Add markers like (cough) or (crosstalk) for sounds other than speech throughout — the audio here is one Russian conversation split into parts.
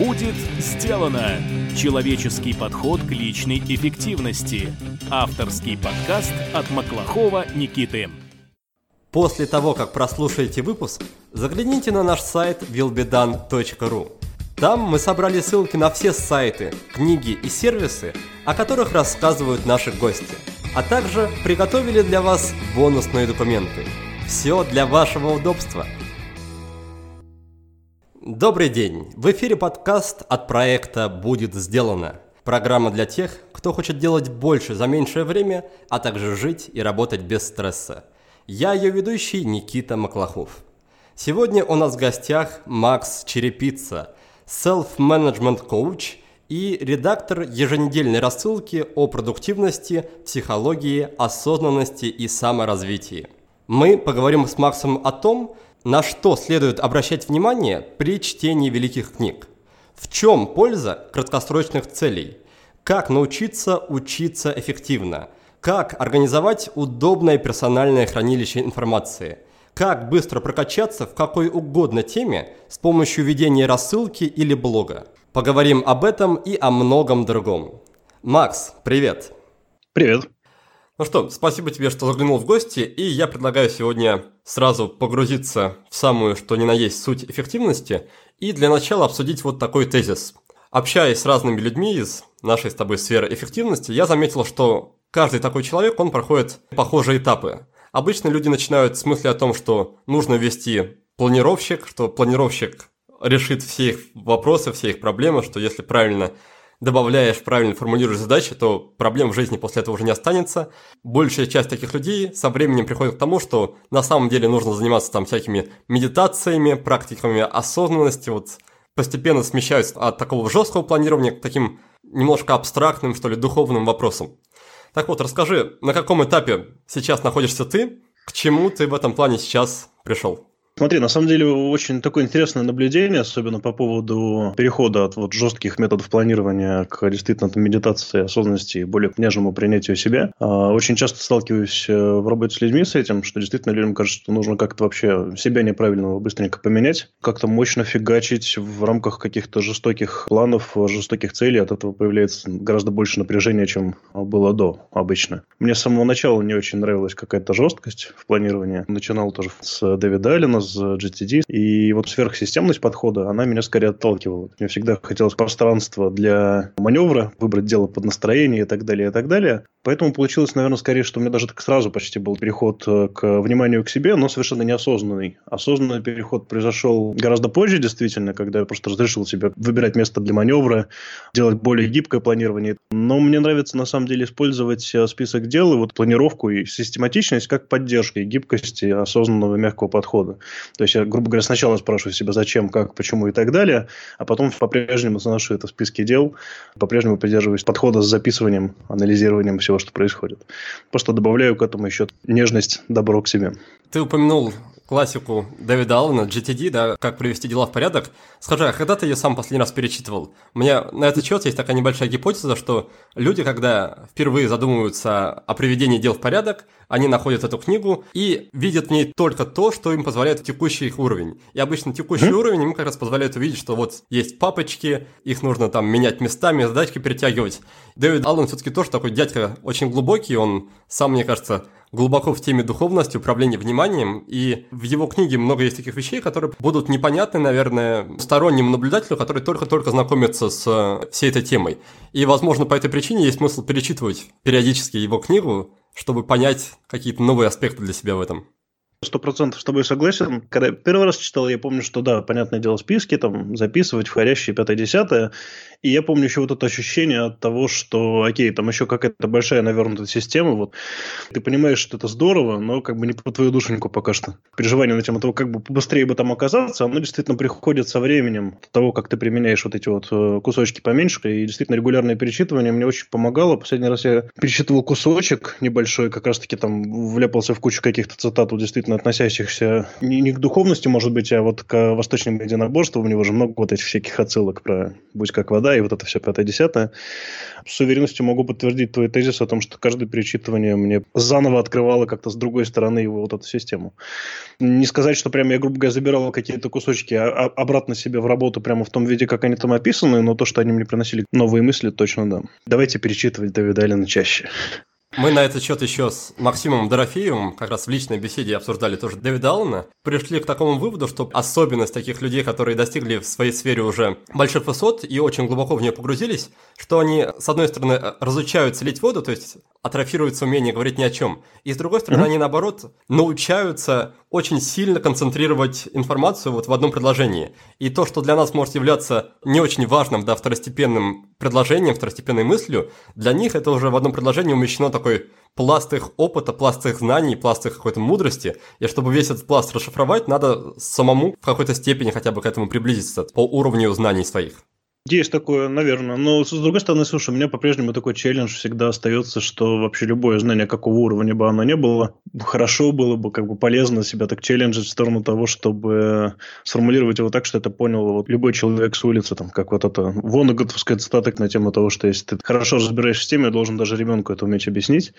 Будет сделано! Человеческий подход к личной эффективности. Авторский подкаст от Маклахова Никиты. После того, как прослушаете выпуск, загляните на наш сайт willbedan.ru. Там мы собрали ссылки на все сайты, книги и сервисы, о которых рассказывают наши гости, а также приготовили для вас бонусные документы. Все для вашего удобства – Добрый день! В эфире подкаст от проекта «Будет сделано». Программа для тех, кто хочет делать больше за меньшее время, а также жить и работать без стресса. Я ее ведущий Никита Маклахов. Сегодня у нас в гостях Макс Черепица, self-management coach и редактор еженедельной рассылки о продуктивности, психологии, осознанности и саморазвитии. Мы поговорим с Максом о том, на что следует обращать внимание при чтении великих книг? В чем польза краткосрочных целей? Как научиться учиться эффективно? Как организовать удобное персональное хранилище информации? Как быстро прокачаться в какой угодно теме с помощью ведения рассылки или блога? Поговорим об этом и о многом другом. Макс, привет! Привет! Ну что, спасибо тебе, что заглянул в гости, и я предлагаю сегодня сразу погрузиться в самую, что ни на есть, суть эффективности, и для начала обсудить вот такой тезис. Общаясь с разными людьми из нашей с тобой сферы эффективности, я заметил, что каждый такой человек, он проходит похожие этапы. Обычно люди начинают с мысли о том, что нужно ввести планировщик, что планировщик решит все их вопросы, все их проблемы, что если правильно добавляешь, правильно формулируешь задачи, то проблем в жизни после этого уже не останется. Большая часть таких людей со временем приходит к тому, что на самом деле нужно заниматься там всякими медитациями, практиками осознанности, вот постепенно смещаются от такого жесткого планирования к таким немножко абстрактным, что ли, духовным вопросам. Так вот, расскажи, на каком этапе сейчас находишься ты, к чему ты в этом плане сейчас пришел? Смотри, на самом деле очень такое интересное наблюдение, особенно по поводу перехода от вот жестких методов планирования к действительно там, медитации, осознанности и более нежному принятию себя. А, очень часто сталкиваюсь э, в работе с людьми с этим, что действительно людям кажется, что нужно как-то вообще себя неправильного быстренько поменять, как-то мощно фигачить в рамках каких-то жестоких планов, жестоких целей. От этого появляется гораздо больше напряжения, чем было до обычно. Мне с самого начала не очень нравилась какая-то жесткость в планировании. Начинал тоже с Дэвида Аллена, из GTD. И вот сверхсистемность подхода, она меня скорее отталкивала. Мне всегда хотелось пространства для маневра, выбрать дело под настроение и так далее, и так далее. Поэтому получилось, наверное, скорее, что у меня даже так сразу почти был переход э, к вниманию к себе, но совершенно неосознанный. Осознанный переход произошел гораздо позже, действительно, когда я просто разрешил себе выбирать место для маневра, делать более гибкое планирование. Но мне нравится, на самом деле, использовать э, список дел и вот планировку и систематичность как поддержка гибкости осознанного мягкого подхода. То есть я, грубо говоря, сначала спрашиваю себя, зачем, как, почему и так далее, а потом по-прежнему заношу это в списке дел, по-прежнему придерживаюсь подхода с записыванием, анализированием всего, что происходит. Просто добавляю к этому еще нежность, добро к себе. Ты упомянул классику Дэвида Аллена, GTD, да, как привести дела в порядок. Скажи, а когда ты ее сам последний раз перечитывал? У меня на этот счет есть такая небольшая гипотеза, что люди, когда впервые задумываются о приведении дел в порядок, они находят эту книгу и видят в ней только то, что им позволяет текущий их уровень. И обычно текущий mm-hmm. уровень им как раз позволяет увидеть, что вот есть папочки, их нужно там менять местами, задачки перетягивать. Дэвид Аллен все-таки тоже такой дядька очень глубокий, он сам, мне кажется, глубоко в теме духовности, управления вниманием, и в его книге много есть таких вещей, которые будут непонятны, наверное, стороннему наблюдателю, который только-только знакомится с э, всей этой темой. И, возможно, по этой причине есть смысл перечитывать периодически его книгу, чтобы понять какие-то новые аспекты для себя в этом. Сто процентов с тобой согласен. Когда я первый раз читал, я помню, что да, понятное дело, списки, там, записывать входящие пятое-десятое. И я помню еще вот это ощущение от того, что, окей, там еще какая-то большая навернутая система, вот, ты понимаешь, что это здорово, но как бы не по твою душеньку пока что. Переживание на тему того, как бы быстрее бы там оказаться, оно действительно приходит со временем того, как ты применяешь вот эти вот э, кусочки поменьше, и действительно регулярное перечитывание мне очень помогало. Последний раз я перечитывал кусочек небольшой, как раз-таки там вляпался в кучу каких-то цитат, вот действительно относящихся не, не к духовности, может быть, а вот к восточным единоборствам. У него же много вот этих всяких отсылок про «Будь как вода» и вот это все пятое-десятое. С уверенностью могу подтвердить твой тезис о том, что каждое перечитывание мне заново открывало как-то с другой стороны его вот эту систему. Не сказать, что прямо я, грубо говоря, забирал какие-то кусочки а, а обратно себе в работу прямо в том виде, как они там описаны, но то, что они мне приносили новые мысли, точно да. Давайте перечитывать Давида Алина чаще. Мы на этот счет еще с Максимом Дорофеевым как раз в личной беседе обсуждали тоже Дэвида Аллена. Пришли к такому выводу, что особенность таких людей, которые достигли в своей сфере уже больших высот и очень глубоко в нее погрузились, что они, с одной стороны, разучаются лить воду, то есть атрофируется умение говорить ни о чем. И с другой стороны, mm-hmm. они наоборот научаются очень сильно концентрировать информацию вот в одном предложении. И то, что для нас может являться не очень важным, да, второстепенным предложением, второстепенной мыслью, для них это уже в одном предложении умещено такой пласт их опыта, пласт их знаний, пласт их какой-то мудрости. И чтобы весь этот пласт расшифровать, надо самому в какой-то степени хотя бы к этому приблизиться по уровню знаний своих. Есть такое, наверное. Но, с другой стороны, слушай, у меня по-прежнему такой челлендж всегда остается, что вообще любое знание, какого уровня бы оно ни было, хорошо было бы, как бы полезно себя так челленджить в сторону того, чтобы сформулировать его так, что это понял вот любой человек с улицы, там, как вот это Вонеготовская цитата на тему того, что если ты хорошо разбираешься в теме, должен даже ребенку это уметь объяснить.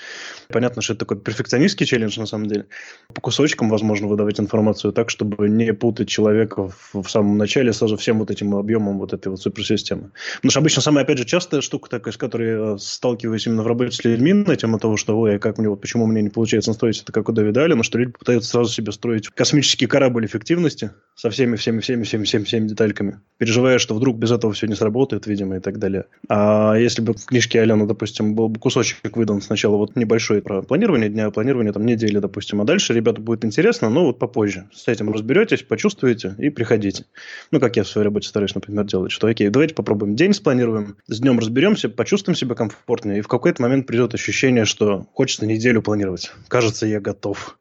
Понятно, что это такой перфекционистский челлендж, на самом деле. По кусочкам, возможно, выдавать информацию так, чтобы не путать человека в, в самом начале сразу всем вот этим объемом вот этой вот суперсистемы системы. Потому что обычно самая, опять же, частая штука такая, с которой сталкиваюсь именно в работе с людьми на тему того, что, ой, а как мне, вот почему мне не получается настроить это как у Давида Алина, что люди пытаются сразу себе строить космический корабль эффективности со всеми, всеми, всеми, всеми, всеми, всеми детальками, переживая, что вдруг без этого все не сработает, видимо, и так далее. А если бы в книжке Алена, допустим, был бы кусочек выдан сначала вот небольшой про планирование дня, планирование там недели, допустим, а дальше ребята будет интересно, но вот попозже. С этим разберетесь, почувствуете и приходите. Ну, как я в своей работе стараюсь, например, делать, что окей, давайте попробуем день спланируем, с днем разберемся, почувствуем себя комфортнее, и в какой-то момент придет ощущение, что хочется неделю планировать. Кажется, я готов.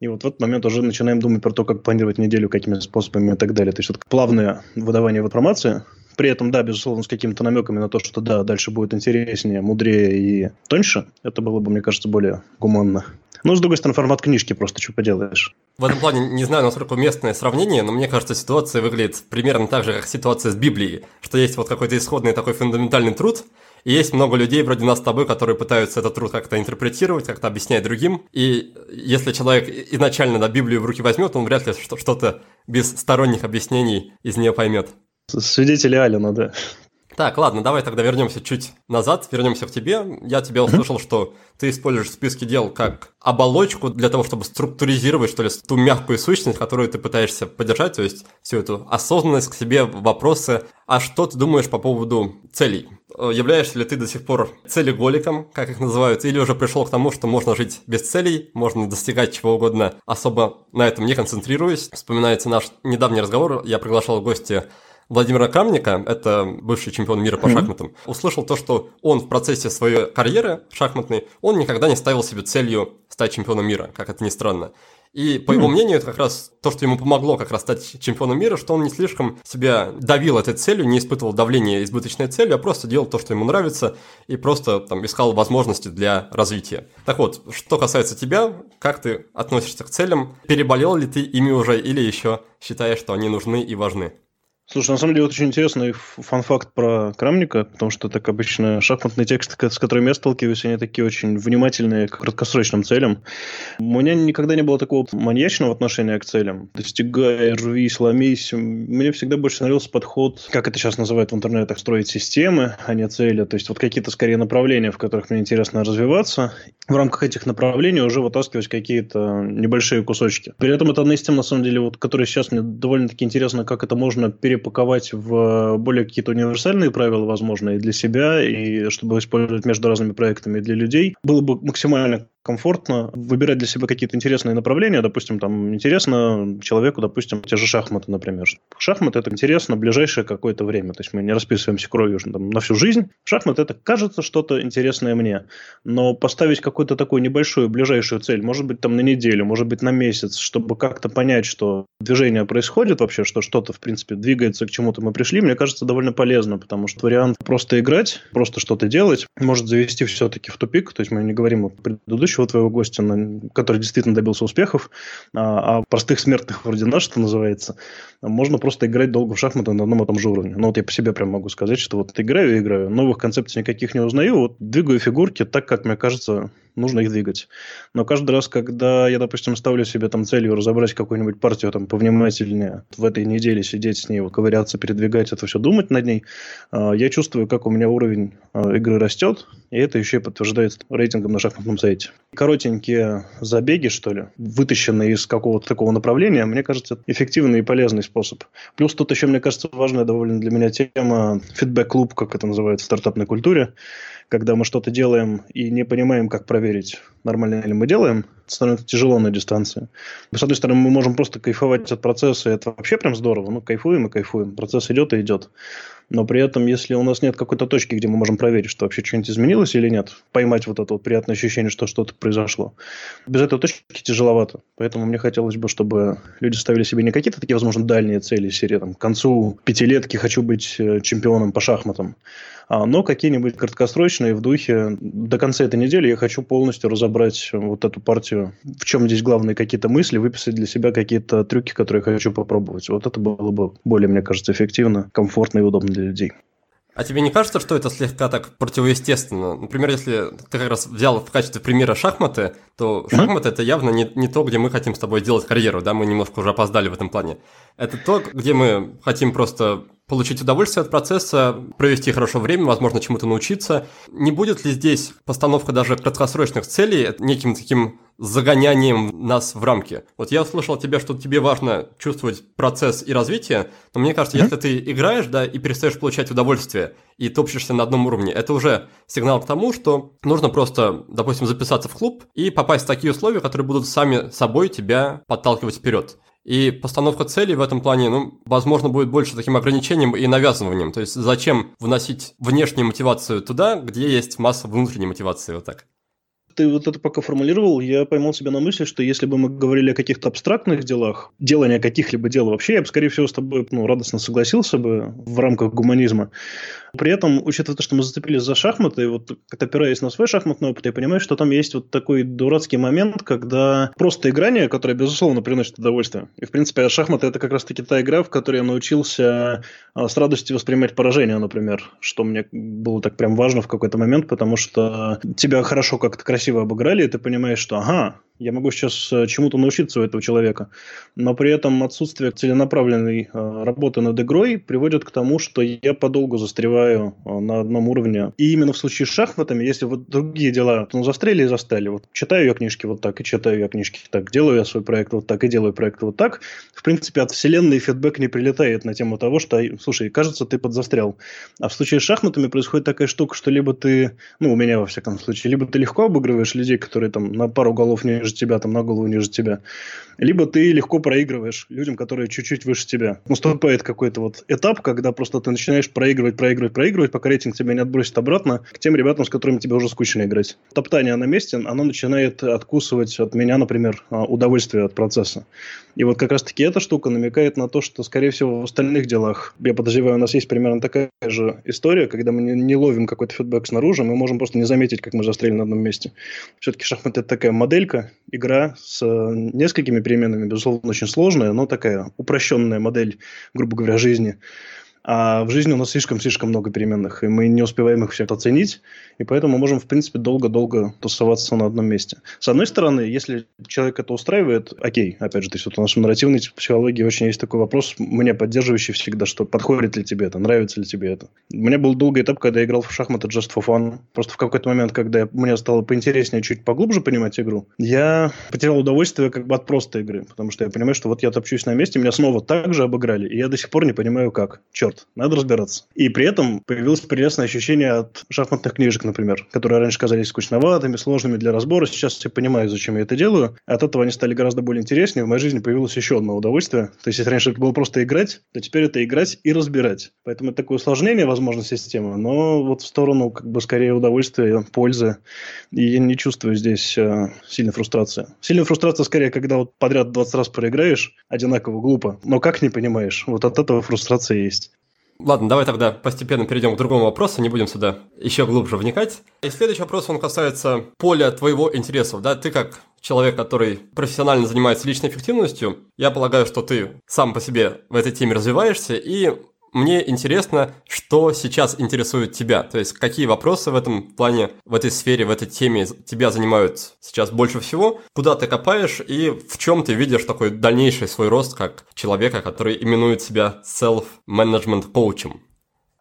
И вот в этот момент уже начинаем думать про то, как планировать неделю, какими способами и так далее. То есть вот плавное выдавание информации, при этом, да, безусловно, с какими-то намеками на то, что да, дальше будет интереснее, мудрее и тоньше. Это было бы, мне кажется, более гуманно. Ну, с другой стороны, формат книжки просто, что поделаешь. В этом плане не знаю, насколько уместное сравнение, но мне кажется, ситуация выглядит примерно так же, как ситуация с Библией, что есть вот какой-то исходный такой фундаментальный труд, и есть много людей вроде нас с тобой, которые пытаются этот труд как-то интерпретировать, как-то объяснять другим. И если человек изначально на Библию в руки возьмет, он вряд ли что-то без сторонних объяснений из нее поймет. Свидетели Алина, да. Так, ладно, давай тогда вернемся чуть назад, вернемся к тебе. Я тебя услышал, что ты используешь списки дел как оболочку для того, чтобы структуризировать, что ли, ту мягкую сущность, которую ты пытаешься поддержать, то есть всю эту осознанность к себе, вопросы. А что ты думаешь по поводу целей? Являешься ли ты до сих пор целеголиком, как их называют, или уже пришел к тому, что можно жить без целей, можно достигать чего угодно, особо на этом не концентрируясь? Вспоминается наш недавний разговор, я приглашал в гости Владимира Камника, это бывший чемпион мира по mm-hmm. шахматам, услышал то, что он в процессе своей карьеры шахматной, он никогда не ставил себе целью стать чемпионом мира, как это ни странно. И по mm-hmm. его мнению, это как раз то, что ему помогло как раз стать чемпионом мира, что он не слишком себя давил этой целью, не испытывал давления избыточной цели, а просто делал то, что ему нравится, и просто там искал возможности для развития. Так вот, что касается тебя, как ты относишься к целям? Переболел ли ты ими уже или еще считаешь, что они нужны и важны? Слушай, на самом деле, вот очень интересный фан-факт про Крамника, потому что так обычно шахматные тексты, с которыми я сталкиваюсь, они такие очень внимательные к краткосрочным целям. У меня никогда не было такого маньячного отношения к целям. Достигай, рвись, ломись. Мне всегда больше нравился подход, как это сейчас называют в интернетах, строить системы, а не цели. То есть вот какие-то скорее направления, в которых мне интересно развиваться. В рамках этих направлений уже вытаскивать какие-то небольшие кусочки. При этом это одна из тем, на самом деле, вот, которая сейчас мне довольно-таки интересно, как это можно пере перепаковать в более какие-то универсальные правила, возможно, и для себя, и чтобы использовать между разными проектами и для людей, было бы максимально комфортно выбирать для себя какие-то интересные направления. Допустим, там интересно человеку, допустим, те же шахматы, например. Шахматы – это интересно ближайшее какое-то время. То есть мы не расписываемся кровью там, на всю жизнь. Шахматы – это кажется что-то интересное мне. Но поставить какую-то такую небольшую ближайшую цель, может быть, там на неделю, может быть, на месяц, чтобы как-то понять, что движение происходит вообще, что что-то, в принципе, двигается к чему-то мы пришли, мне кажется, довольно полезно, потому что вариант просто играть, просто что-то делать, может завести все-таки в тупик. То есть мы не говорим о предыдущем предыдущего твоего гостя, который действительно добился успехов, а, а простых смертных вроде нас, что называется, можно просто играть долго в шахматы на одном и том же уровне. Ну, вот я по себе прям могу сказать, что вот играю и играю, новых концепций никаких не узнаю, вот двигаю фигурки так, как мне кажется, нужно их двигать. Но каждый раз, когда я, допустим, ставлю себе там целью разобрать какую-нибудь партию там повнимательнее, в этой неделе сидеть с ней, вот, ковыряться, передвигать это все, думать над ней, а, я чувствую, как у меня уровень а, игры растет, и это еще и подтверждается рейтингом на шахматном сайте. Коротенькие забеги, что ли, вытащенные из какого-то такого направления, мне кажется, эффективный и полезный способ. Плюс тут еще, мне кажется, важная довольно для меня тема фидбэк-клуб, как это называется в стартапной культуре когда мы что-то делаем и не понимаем, как проверить, нормально ли мы делаем, становится тяжело на дистанции. С одной стороны, мы можем просто кайфовать от процесса, и это вообще прям здорово. Ну, кайфуем и кайфуем. Процесс идет и идет. Но при этом, если у нас нет какой-то точки, где мы можем проверить, что вообще что-нибудь изменилось или нет, поймать вот это вот приятное ощущение, что что-то произошло, без этой точки тяжеловато. Поэтому мне хотелось бы, чтобы люди ставили себе не какие-то такие, возможно, дальние цели серии, там, к концу пятилетки хочу быть э, чемпионом по шахматам, но какие-нибудь краткосрочные в духе до конца этой недели я хочу полностью разобрать вот эту партию, в чем здесь главные какие-то мысли, выписать для себя какие-то трюки, которые я хочу попробовать. Вот это было бы более, мне кажется, эффективно, комфортно и удобно для людей. А тебе не кажется, что это слегка так противоестественно? Например, если ты как раз взял в качестве примера шахматы, то шахматы mm-hmm. это явно не, не то, где мы хотим с тобой делать карьеру, да, мы немножко уже опоздали в этом плане. Это то, где мы хотим просто получить удовольствие от процесса, провести хорошо время, возможно, чему-то научиться. Не будет ли здесь постановка даже краткосрочных целей неким таким загонянием нас в рамки? Вот я услышал от тебя, что тебе важно чувствовать процесс и развитие, но мне кажется, mm-hmm. если ты играешь, да, и перестаешь получать удовольствие, и топчешься на одном уровне, это уже сигнал к тому, что нужно просто, допустим, записаться в клуб и попасть в такие условия, которые будут сами собой тебя подталкивать вперед. И постановка целей в этом плане, ну, возможно, будет больше таким ограничением и навязыванием. То есть зачем вносить внешнюю мотивацию туда, где есть масса внутренней мотивации, вот так ты вот это пока формулировал, я поймал себя на мысли, что если бы мы говорили о каких-то абстрактных делах, делания каких-либо дел вообще, я бы, скорее всего, с тобой ну, радостно согласился бы в рамках гуманизма. При этом, учитывая то, что мы зацепились за шахматы, и вот как опираясь на свой шахматный опыт, я понимаю, что там есть вот такой дурацкий момент, когда просто играние, которое, безусловно, приносит удовольствие. И, в принципе, шахматы – это как раз-таки та игра, в которой я научился а, с радостью воспринимать поражение, например, что мне было так прям важно в какой-то момент, потому что тебя хорошо как-то красиво обыграли, и ты понимаешь, что ага, я могу сейчас э, чему-то научиться у этого человека, но при этом отсутствие целенаправленной э, работы над игрой приводит к тому, что я подолгу застреваю э, на одном уровне. И именно в случае с шахматами, если вот другие дела, ну, застряли и застали. Вот читаю я книжки вот так, и читаю я книжки так, делаю я свой проект вот так, и делаю проект вот так. В принципе, от вселенной фидбэк не прилетает на тему того, что, слушай, кажется, ты подзастрял. А в случае с шахматами происходит такая штука, что либо ты, ну, у меня во всяком случае, либо ты легко обыгрываешь людей, которые там на пару голов не ниже тебя, там на голову ниже тебя. Либо ты легко проигрываешь людям, которые чуть-чуть выше тебя. Наступает какой-то вот этап, когда просто ты начинаешь проигрывать, проигрывать, проигрывать, пока рейтинг тебя не отбросит обратно к тем ребятам, с которыми тебе уже скучно играть. Топтание на месте, оно начинает откусывать от меня, например, а, удовольствие от процесса. И вот как раз-таки эта штука намекает на то, что, скорее всего, в остальных делах, я подозреваю, у нас есть примерно такая же история, когда мы не, ловим какой-то фидбэк снаружи, мы можем просто не заметить, как мы застряли на одном месте. Все-таки шахматы – это такая моделька, игра с э, несколькими переменами, безусловно, очень сложная, но такая упрощенная модель, грубо говоря, жизни. А в жизни у нас слишком-слишком много переменных, и мы не успеваем их всех оценить, и поэтому мы можем, в принципе, долго-долго тусоваться на одном месте. С одной стороны, если человек это устраивает, окей, опять же, то есть вот у нас в нарративной психологии очень есть такой вопрос, мне поддерживающий всегда, что подходит ли тебе это, нравится ли тебе это. У меня был долгий этап, когда я играл в шахматы just for fun. Просто в какой-то момент, когда мне стало поинтереснее, чуть поглубже понимать игру, я потерял удовольствие как бы от простой игры, потому что я понимаю, что вот я топчусь на месте, меня снова так же обыграли, и я до сих пор не понимаю, как. Черт, черт, надо разбираться. И при этом появилось прелестное ощущение от шахматных книжек, например, которые раньше казались скучноватыми, сложными для разбора. Сейчас я понимаю, зачем я это делаю. От этого они стали гораздо более интереснее. В моей жизни появилось еще одно удовольствие. То есть, если раньше это было просто играть, то теперь это играть и разбирать. Поэтому это такое усложнение, возможно, системы, но вот в сторону как бы скорее удовольствия, пользы. И я не чувствую здесь э, сильной фрустрации. Сильная фрустрация скорее, когда вот подряд 20 раз проиграешь, одинаково глупо, но как не понимаешь, вот от этого фрустрация есть. Ладно, давай тогда постепенно перейдем к другому вопросу, не будем сюда еще глубже вникать. И следующий вопрос, он касается поля твоего интересов, да, ты как человек, который профессионально занимается личной эффективностью, я полагаю, что ты сам по себе в этой теме развиваешься, и мне интересно, что сейчас интересует тебя. То есть, какие вопросы в этом плане, в этой сфере, в этой теме тебя занимают сейчас больше всего, куда ты копаешь и в чем ты видишь такой дальнейший свой рост как человека, который именует себя self-management коучем.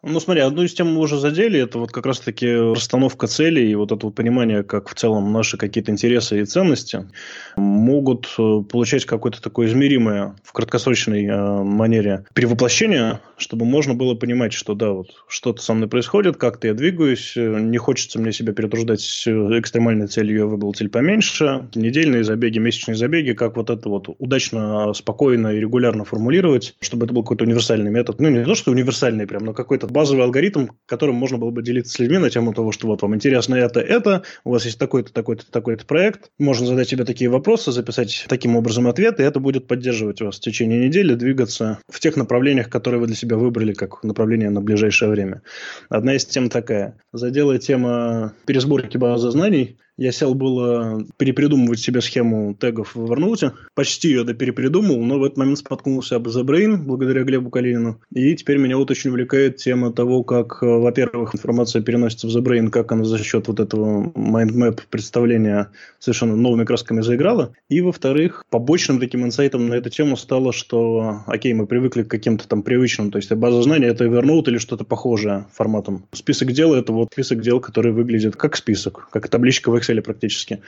Ну, смотри, одну из тем мы уже задели, это вот как раз-таки расстановка целей и вот это вот понимание, как в целом наши какие-то интересы и ценности могут э, получать какое-то такое измеримое в краткосрочной э, манере перевоплощение, чтобы можно было понимать, что да, вот что-то со мной происходит, как-то я двигаюсь, э, не хочется мне себя перетруждать с экстремальной целью, я выбрал цель поменьше, недельные забеги, месячные забеги, как вот это вот удачно, спокойно и регулярно формулировать, чтобы это был какой-то универсальный метод. Ну, не то, что универсальный прям, но какой-то базовый алгоритм, которым можно было бы делиться с людьми на тему того, что вот вам интересно это, это, у вас есть такой-то, такой-то, такой-то проект, можно задать себе такие вопросы, записать таким образом ответы, и это будет поддерживать вас в течение недели, двигаться в тех направлениях, которые вы для себя выбрали как направление на ближайшее время. Одна из тем такая. Задела тема пересборки базы знаний. Я сел было перепридумывать себе схему тегов в Evernote. Почти ее перепридумал, но в этот момент споткнулся об The Brain, благодаря Глебу Калинину. И теперь меня вот очень увлекает тема того, как, э, во-первых, информация переносится в The Brain, как она за счет вот этого mindmap представления совершенно новыми красками заиграла. И, во-вторых, побочным таким инсайтом на эту тему стало, что, окей, мы привыкли к каким-то там привычным, то есть база знаний это Evernote или что-то похожее форматом. Список дел это вот список дел, который выглядит как список, как табличка в Excel практически.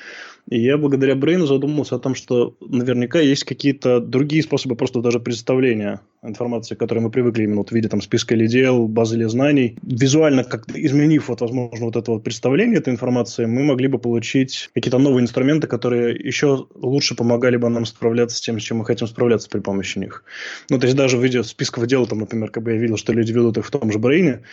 И я благодаря Брейну задумался о том, что наверняка есть какие-то другие способы просто даже представления информации, к которой мы привыкли именно вот в виде там списка или дел, базы или знаний. Визуально, как изменив вот, возможно, вот это вот представление этой информации, мы могли бы получить какие-то новые инструменты, которые еще лучше помогали бы нам справляться с тем, с чем мы хотим справляться при помощи них. Ну, то есть даже в виде списков дел, там, например, как бы я видел, что люди ведут их в том же Брейне,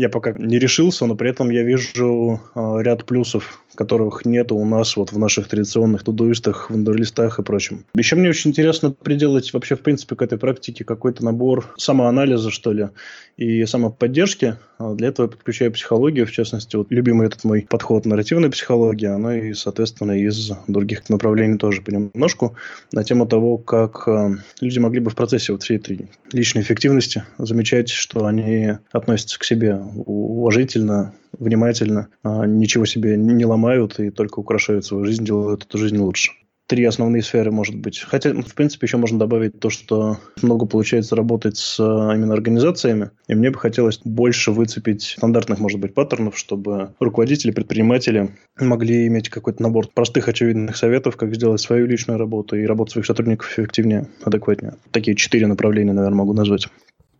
я пока не решился, но при этом я вижу э, ряд плюсов, которых нет у нас вот в наших традиционных тудуистах, вандерлистах и прочем. Еще мне очень интересно приделать вообще, в принципе, к этой практике какой-то набор самоанализа, что ли, и самоподдержки. А для этого я подключаю психологию, в частности, вот любимый этот мой подход нарративной психологии, она и, соответственно, из других направлений тоже понемножку на тему того, как э, люди могли бы в процессе вот всей этой личной эффективности замечать, что они относятся к себе уважительно, внимательно, а ничего себе не ломают и только украшают свою жизнь, делают эту жизнь лучше три основные сферы, может быть. Хотя, в принципе, еще можно добавить то, что много получается работать с а, именно организациями, и мне бы хотелось больше выцепить стандартных, может быть, паттернов, чтобы руководители, предприниматели могли иметь какой-то набор простых, очевидных советов, как сделать свою личную работу и работу своих сотрудников эффективнее, адекватнее. Такие четыре направления, наверное, могу назвать.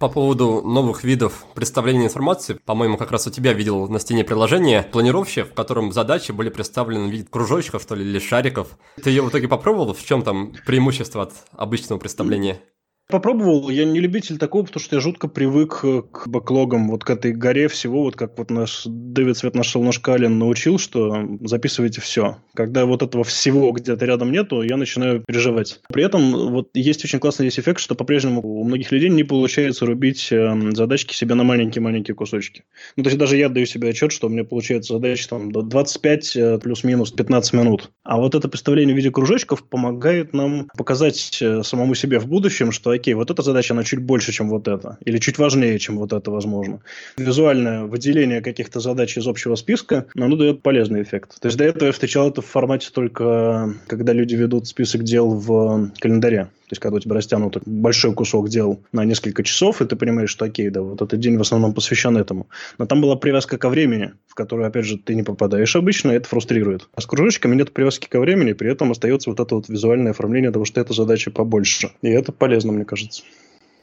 По поводу новых видов представления информации, по-моему, как раз у тебя видел на стене приложение планировщик, в котором задачи были представлены в виде кружочков, что ли, или шариков. Ты ее в итоге попробовал? В чем там преимущество от обычного представления? Попробовал, я не любитель такого, потому что я жутко привык э, к бэклогам, вот к этой горе всего, вот как вот наш Дэвид Свет наш Солнышкалин научил, что записывайте все. Когда вот этого всего где-то рядом нету, я начинаю переживать. При этом вот есть очень классный есть эффект, что по-прежнему у многих людей не получается рубить э, задачки себе на маленькие-маленькие кусочки. Ну, то есть даже я даю себе отчет, что у меня получается задача там до 25 э, плюс-минус 15 минут. А вот это представление в виде кружочков помогает нам показать э, самому себе в будущем, что окей, вот эта задача, она чуть больше, чем вот эта, или чуть важнее, чем вот это, возможно. Визуальное выделение каких-то задач из общего списка, оно дает полезный эффект. То есть до этого я встречал это в формате только, когда люди ведут список дел в календаре. То есть, когда у тебя растянут большой кусок дел на несколько часов, и ты понимаешь, что окей, да, вот этот день в основном посвящен этому. Но там была привязка ко времени, в которую, опять же, ты не попадаешь обычно, и это фрустрирует. А с кружочками нет привязки ко времени, при этом остается вот это вот визуальное оформление того, что эта задача побольше. И это полезно, мне кажется.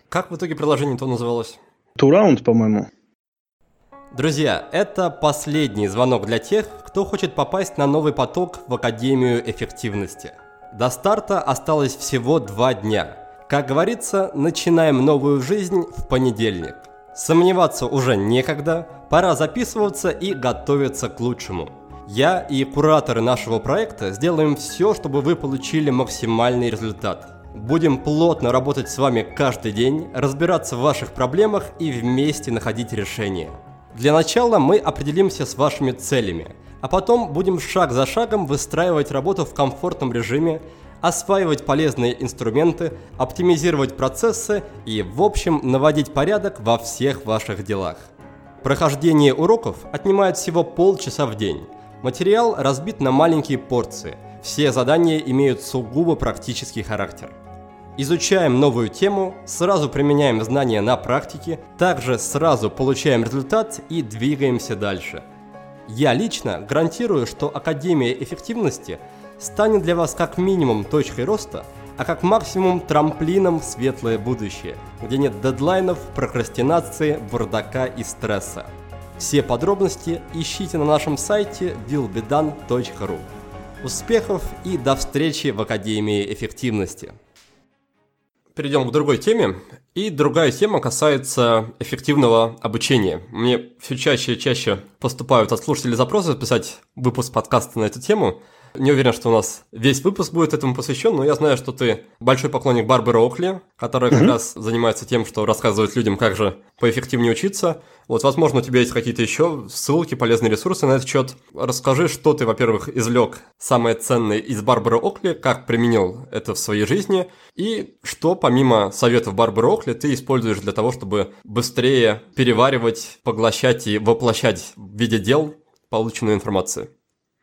Как в итоге приложение-то называлось? Round, по-моему. Друзья, это последний звонок для тех, кто хочет попасть на новый поток в Академию эффективности – до старта осталось всего два дня. Как говорится, начинаем новую жизнь в понедельник. Сомневаться уже некогда, пора записываться и готовиться к лучшему. Я и кураторы нашего проекта сделаем все, чтобы вы получили максимальный результат. Будем плотно работать с вами каждый день, разбираться в ваших проблемах и вместе находить решения. Для начала мы определимся с вашими целями, а потом будем шаг за шагом выстраивать работу в комфортном режиме, осваивать полезные инструменты, оптимизировать процессы и, в общем, наводить порядок во всех ваших делах. Прохождение уроков отнимает всего полчаса в день. Материал разбит на маленькие порции. Все задания имеют сугубо практический характер. Изучаем новую тему, сразу применяем знания на практике, также сразу получаем результат и двигаемся дальше. Я лично гарантирую, что Академия эффективности станет для вас как минимум точкой роста, а как максимум трамплином в светлое будущее, где нет дедлайнов, прокрастинации, бардака и стресса. Все подробности ищите на нашем сайте willbedan.ru. Успехов и до встречи в Академии эффективности! Перейдем к другой теме. И другая тема касается эффективного обучения. Мне все чаще и чаще поступают от слушателей запросы записать выпуск подкаста на эту тему – не уверен, что у нас весь выпуск будет этому посвящен, но я знаю, что ты большой поклонник Барбары Окли, которая как mm-hmm. раз занимается тем, что рассказывает людям, как же поэффективнее учиться. Вот, возможно, у тебя есть какие-то еще ссылки, полезные ресурсы на этот счет. Расскажи, что ты, во-первых, извлек самое ценное из Барбары Окли, как применил это в своей жизни, и что, помимо советов Барбары Окли, ты используешь для того, чтобы быстрее переваривать, поглощать и воплощать в виде дел полученную информацию.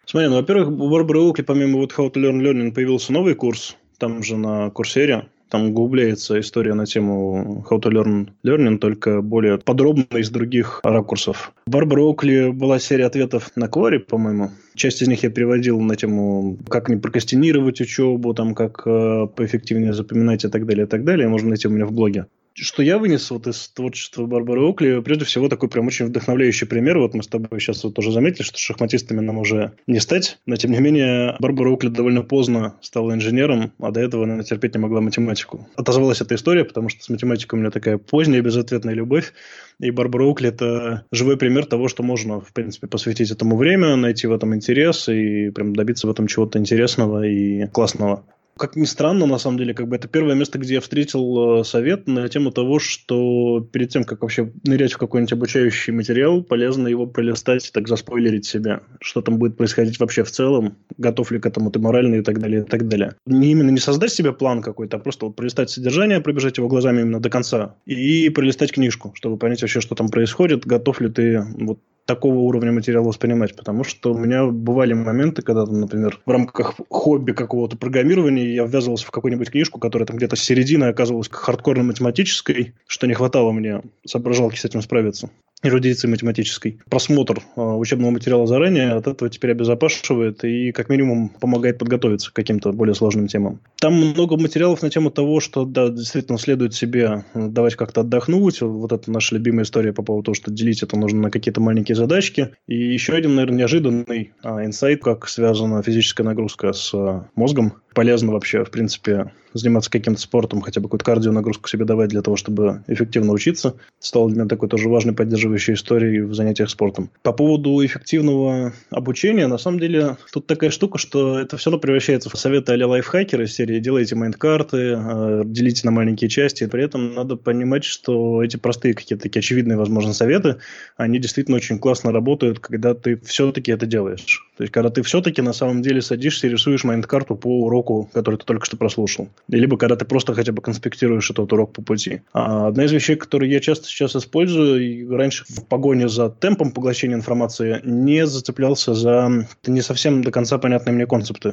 Смотри, ну, во-первых, у Барбары Уилки, помимо вот How to Learn Learning, появился новый курс, там же на Курсере, там углубляется история на тему How to Learn Learning, только более подробно из других ракурсов. Барбара Окли была серия ответов на Квари, по-моему. Часть из них я переводил на тему, как не прокрастинировать учебу, там, как э, поэффективнее запоминать и так далее, и так далее. Можно найти у меня в блоге что я вынес вот из творчества Барбары Окли, прежде всего такой прям очень вдохновляющий пример. Вот мы с тобой сейчас вот тоже заметили, что шахматистами нам уже не стать, но тем не менее Барбара Окли довольно поздно стала инженером, а до этого она терпеть не могла математику. Отозвалась эта история, потому что с математикой у меня такая поздняя безответная любовь, и Барбара Окли это живой пример того, что можно, в принципе, посвятить этому время, найти в этом интерес и прям добиться в этом чего-то интересного и классного. Как ни странно, на самом деле, как бы это первое место, где я встретил э, совет на тему того, что перед тем, как вообще нырять в какой-нибудь обучающий материал, полезно его пролистать так заспойлерить себя, что там будет происходить вообще в целом, готов ли к этому ты морально и так далее, и так далее. Не именно не создать себе план какой-то, а просто вот пролистать содержание, пробежать его глазами именно до конца и пролистать книжку, чтобы понять вообще, что там происходит, готов ли ты вот такого уровня материала воспринимать, потому что у меня бывали моменты, когда, там, например, в рамках хобби какого-то программирования я ввязывался в какую-нибудь книжку, которая там где-то с середины оказывалась хардкорно-математической, что не хватало мне соображалки с этим справиться эрудиции математической. Просмотр э, учебного материала заранее от этого теперь обезопашивает и как минимум помогает подготовиться к каким-то более сложным темам. Там много материалов на тему того, что да, действительно следует себе давать как-то отдохнуть. Вот это наша любимая история по поводу того, что делить это нужно на какие-то маленькие задачки. И еще один, наверное, неожиданный а, инсайт, как связана физическая нагрузка с а, мозгом полезно вообще, в принципе, заниматься каким-то спортом, хотя бы какую-то кардио нагрузку себе давать для того, чтобы эффективно учиться. Стало для меня такой тоже важной поддерживающей историей в занятиях спортом. По поводу эффективного обучения, на самом деле, тут такая штука, что это все равно превращается в советы а-ля лайфхакеры серии «делайте майндкарты», э, «делите на маленькие части». При этом надо понимать, что эти простые какие-то такие очевидные, возможно, советы, они действительно очень классно работают, когда ты все-таки это делаешь. То есть, когда ты все-таки на самом деле садишься и рисуешь майндкарту по уроку уроку, который ты только что прослушал. Либо когда ты просто хотя бы конспектируешь этот урок по пути. А одна из вещей, которые я часто сейчас использую, и раньше в погоне за темпом поглощения информации не зацеплялся за не совсем до конца понятные мне концепты.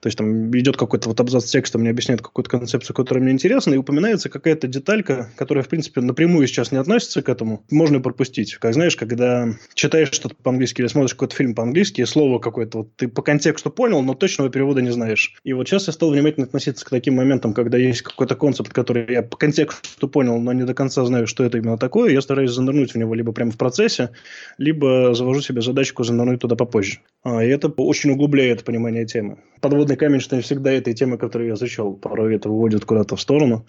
То есть там идет какой-то вот абзац текста, мне объясняет какую-то концепцию, которая мне интересна, и упоминается какая-то деталька, которая, в принципе, напрямую сейчас не относится к этому, можно пропустить. Как знаешь, когда читаешь что-то по-английски или смотришь какой-то фильм по-английски, слово какое-то, вот ты по контексту понял, но точного перевода не знаешь. И вот вот сейчас я стал внимательно относиться к таким моментам, когда есть какой-то концепт, который я по контексту понял, но не до конца знаю, что это именно такое. Я стараюсь занырнуть в него либо прямо в процессе, либо завожу себе задачку занырнуть туда попозже. А, и это очень углубляет понимание темы. Подводный камень, что не всегда этой темы, которую я изучал, порой это выводит куда-то в сторону.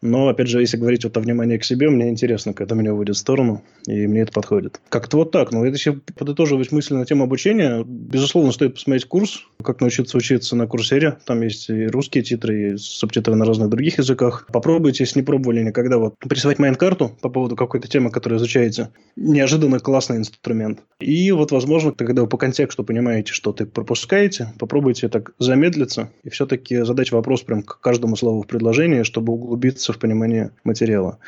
Но, опять же, если говорить вот о внимании к себе, мне интересно, когда меня выводит в сторону, и мне это подходит. Как-то вот так. Но если подытоживать мысли на тему обучения, безусловно, стоит посмотреть курс, как научиться учиться на курсере. Там есть и русские титры, и субтитры на разных других языках. Попробуйте, если не пробовали никогда, вот присылать майнд-карту по поводу какой-то темы, которую изучаете. Неожиданно классный инструмент. И вот, возможно, когда вы по контексту понимаете, что ты пропускаете, попробуйте так замедлиться и все-таки задать вопрос прям к каждому слову в предложении, чтобы углубиться в понимание материала.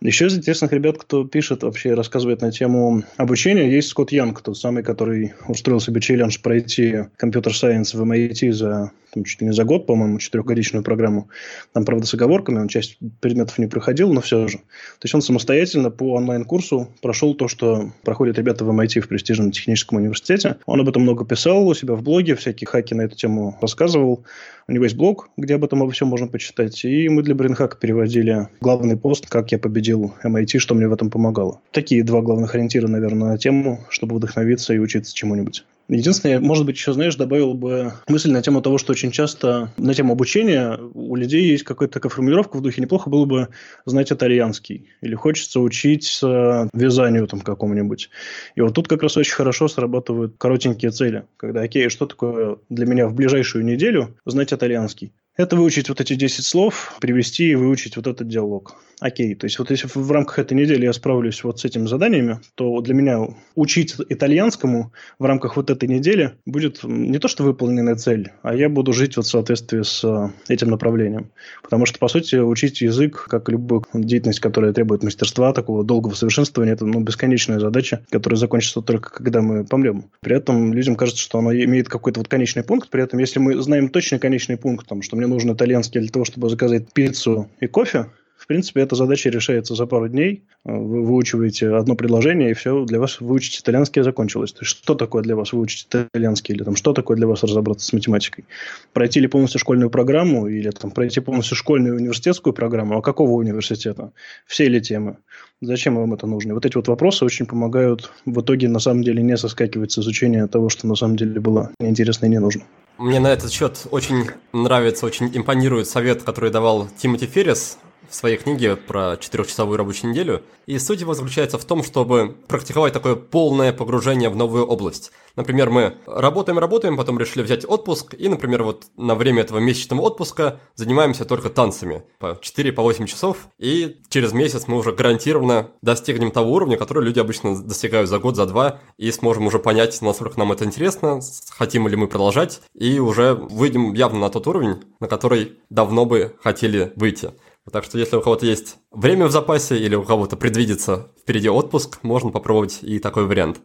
Еще из интересных ребят, кто пишет вообще рассказывает на тему обучения, есть Скотт Янг, тот самый, который устроил себе челлендж пройти компьютер-сайенс в MIT за там, чуть ли не за год, по-моему, четырехгодичную программу. Там, правда, с оговорками, он часть предметов не проходил, но все же. То есть он самостоятельно по онлайн-курсу прошел то, что проходят ребята в MIT в престижном техническом университете. Он об этом много писал у себя в блоге, всякие хаки на эту тему рассказывал. У него есть блог, где об этом обо всем можно почитать. И мы для Бринхака переводили главный пост, как я победил MIT, что мне в этом помогало. Такие два главных ориентира, наверное, на тему, чтобы вдохновиться и учиться чему-нибудь. Единственное, может быть, еще, знаешь, добавил бы мысль на тему того, что очень часто на тему обучения у людей есть какая-то такая формулировка в духе неплохо было бы знать итальянский. Или хочется учиться вязанию там какому-нибудь. И вот тут как раз очень хорошо срабатывают коротенькие цели. Когда, окей, что такое для меня в ближайшую неделю знать итальянский? Это выучить вот эти 10 слов, привести и выучить вот этот диалог. Окей, то есть вот если в рамках этой недели я справлюсь вот с этими заданиями, то для меня учить итальянскому в рамках вот этой недели будет не то, что выполненная цель, а я буду жить вот в соответствии с э, этим направлением. Потому что, по сути, учить язык, как любую деятельность, которая требует мастерства, такого долгого совершенствования, это ну, бесконечная задача, которая закончится только когда мы помрем. При этом людям кажется, что она имеет какой-то вот конечный пункт, при этом если мы знаем точный конечный пункт, там, что мне нужен итальянский для того, чтобы заказать пиццу и кофе, принципе, эта задача решается за пару дней. Вы выучиваете одно предложение, и все, для вас выучить итальянский закончилось. То есть, что такое для вас выучить итальянский, или там, что такое для вас разобраться с математикой? Пройти ли полностью школьную программу, или там, пройти полностью школьную университетскую программу? А какого университета? Все ли темы? Зачем вам это нужно? Вот эти вот вопросы очень помогают в итоге, на самом деле, не соскакивать с изучения того, что на самом деле было неинтересно и не нужно. Мне на этот счет очень нравится, очень импонирует совет, который давал Тимоти Феррис в своей книге про четырехчасовую рабочую неделю. И суть его заключается в том, чтобы практиковать такое полное погружение в новую область. Например, мы работаем-работаем, потом решили взять отпуск, и, например, вот на время этого месячного отпуска занимаемся только танцами по 4-8 по часов, и через месяц мы уже гарантированно достигнем того уровня, который люди обычно достигают за год, за два, и сможем уже понять, насколько нам это интересно, хотим ли мы продолжать, и уже выйдем явно на тот уровень, на который давно бы хотели выйти. Так что если у кого-то есть время в запасе или у кого-то предвидится впереди отпуск, можно попробовать и такой вариант.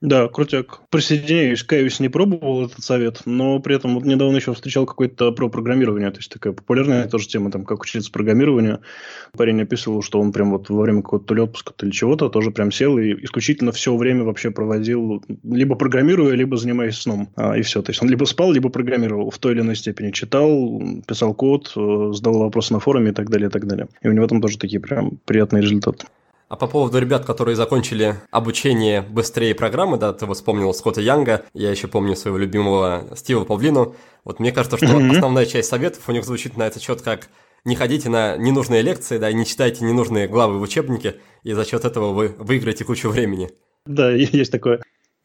Да, крутяк. Присоединяюсь, каюсь, не пробовал этот совет, но при этом вот недавно еще встречал какое-то про программирование, то есть такая популярная тоже тема, там, как учиться программированию. Парень описывал, что он прям вот во время какого-то то ли отпуска, то чего-то тоже прям сел и исключительно все время вообще проводил, либо программируя, либо занимаясь сном, а, и все. То есть он либо спал, либо программировал в той или иной степени. Читал, писал код, э, задал вопросы на форуме и так далее, и так далее. И у него там тоже такие прям приятные результаты. А по поводу ребят, которые закончили обучение быстрее программы, да, ты вот вспомнил Скотта Янга, я еще помню своего любимого Стива Павлину. Вот мне кажется, что mm-hmm. основная часть советов у них звучит на этот счет как не ходите на ненужные лекции, да, не читайте ненужные главы в учебнике, и за счет этого вы выиграете кучу времени. Да, (laughs) есть такое.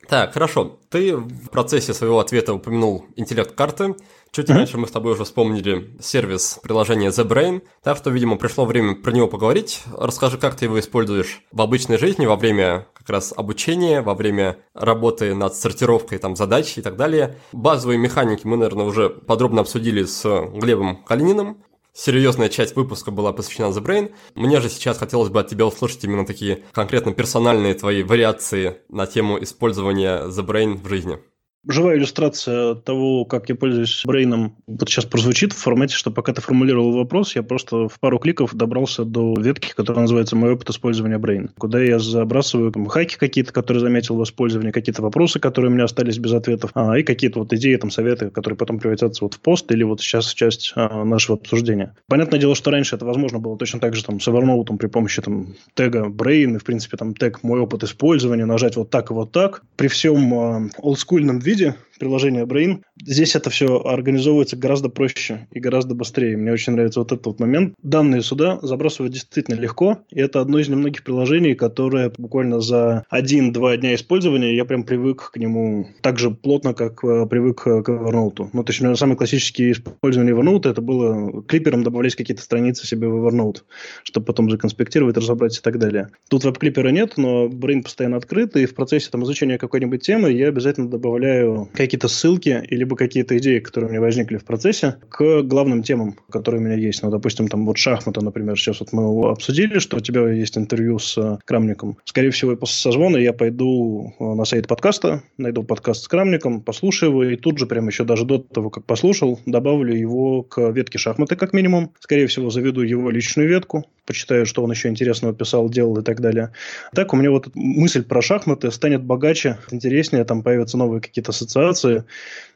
Так, хорошо. Ты в процессе своего ответа упомянул интеллект карты. Чуть mm-hmm. раньше мы с тобой уже вспомнили сервис приложения The Brain, так что, видимо, пришло время про него поговорить. Расскажи, как ты его используешь в обычной жизни во время как раз обучения, во время работы над сортировкой там, задач и так далее. Базовые механики мы, наверное, уже подробно обсудили с Глебом Калининым. Серьезная часть выпуска была посвящена The Brain. Мне же сейчас хотелось бы от тебя услышать именно такие конкретно персональные твои вариации на тему использования The Brain в жизни. Живая иллюстрация того, как я пользуюсь брейном, вот сейчас прозвучит в формате, что пока ты формулировал вопрос, я просто в пару кликов добрался до ветки, которая называется «Мой опыт использования брейна», куда я забрасываю там, хаки какие-то, которые заметил в использовании, какие-то вопросы, которые у меня остались без ответов, а, и какие-то вот идеи, там, советы, которые потом превратятся вот в пост или вот сейчас часть а, нашего обсуждения. Понятное дело, что раньше это возможно было точно так же там с Evernote при помощи там тега Brain, и в принципе там тег «Мой опыт использования», нажать вот так и вот так. При всем а, олдскульном виде виде приложение Brain. Здесь это все организовывается гораздо проще и гораздо быстрее. Мне очень нравится вот этот вот момент. Данные сюда забрасывать действительно легко, и это одно из немногих приложений, которое буквально за один-два дня использования я прям привык к нему так же плотно, как э, привык к Evernote. Ну, то есть, у меня самое классическое использование Evernote это было клипером добавлять какие-то страницы себе в Evernote, чтобы потом законспектировать, разобрать и так далее. Тут веб-клипера нет, но Brain постоянно открыт, и в процессе там, изучения какой-нибудь темы я обязательно добавляю какие-то ссылки, либо какие-то идеи, которые у меня возникли в процессе, к главным темам, которые у меня есть. Ну, допустим, там вот шахматы, например, сейчас вот мы обсудили, что у тебя есть интервью с э, Крамником. Скорее всего, после созвона я пойду э, на сайт подкаста, найду подкаст с Крамником, послушаю его, и тут же прямо еще даже до того, как послушал, добавлю его к ветке шахматы, как минимум. Скорее всего, заведу его личную ветку, почитаю, что он еще интересного писал, делал и так далее. Так у меня вот мысль про шахматы станет богаче, интереснее, там появятся новые какие-то ассоциации,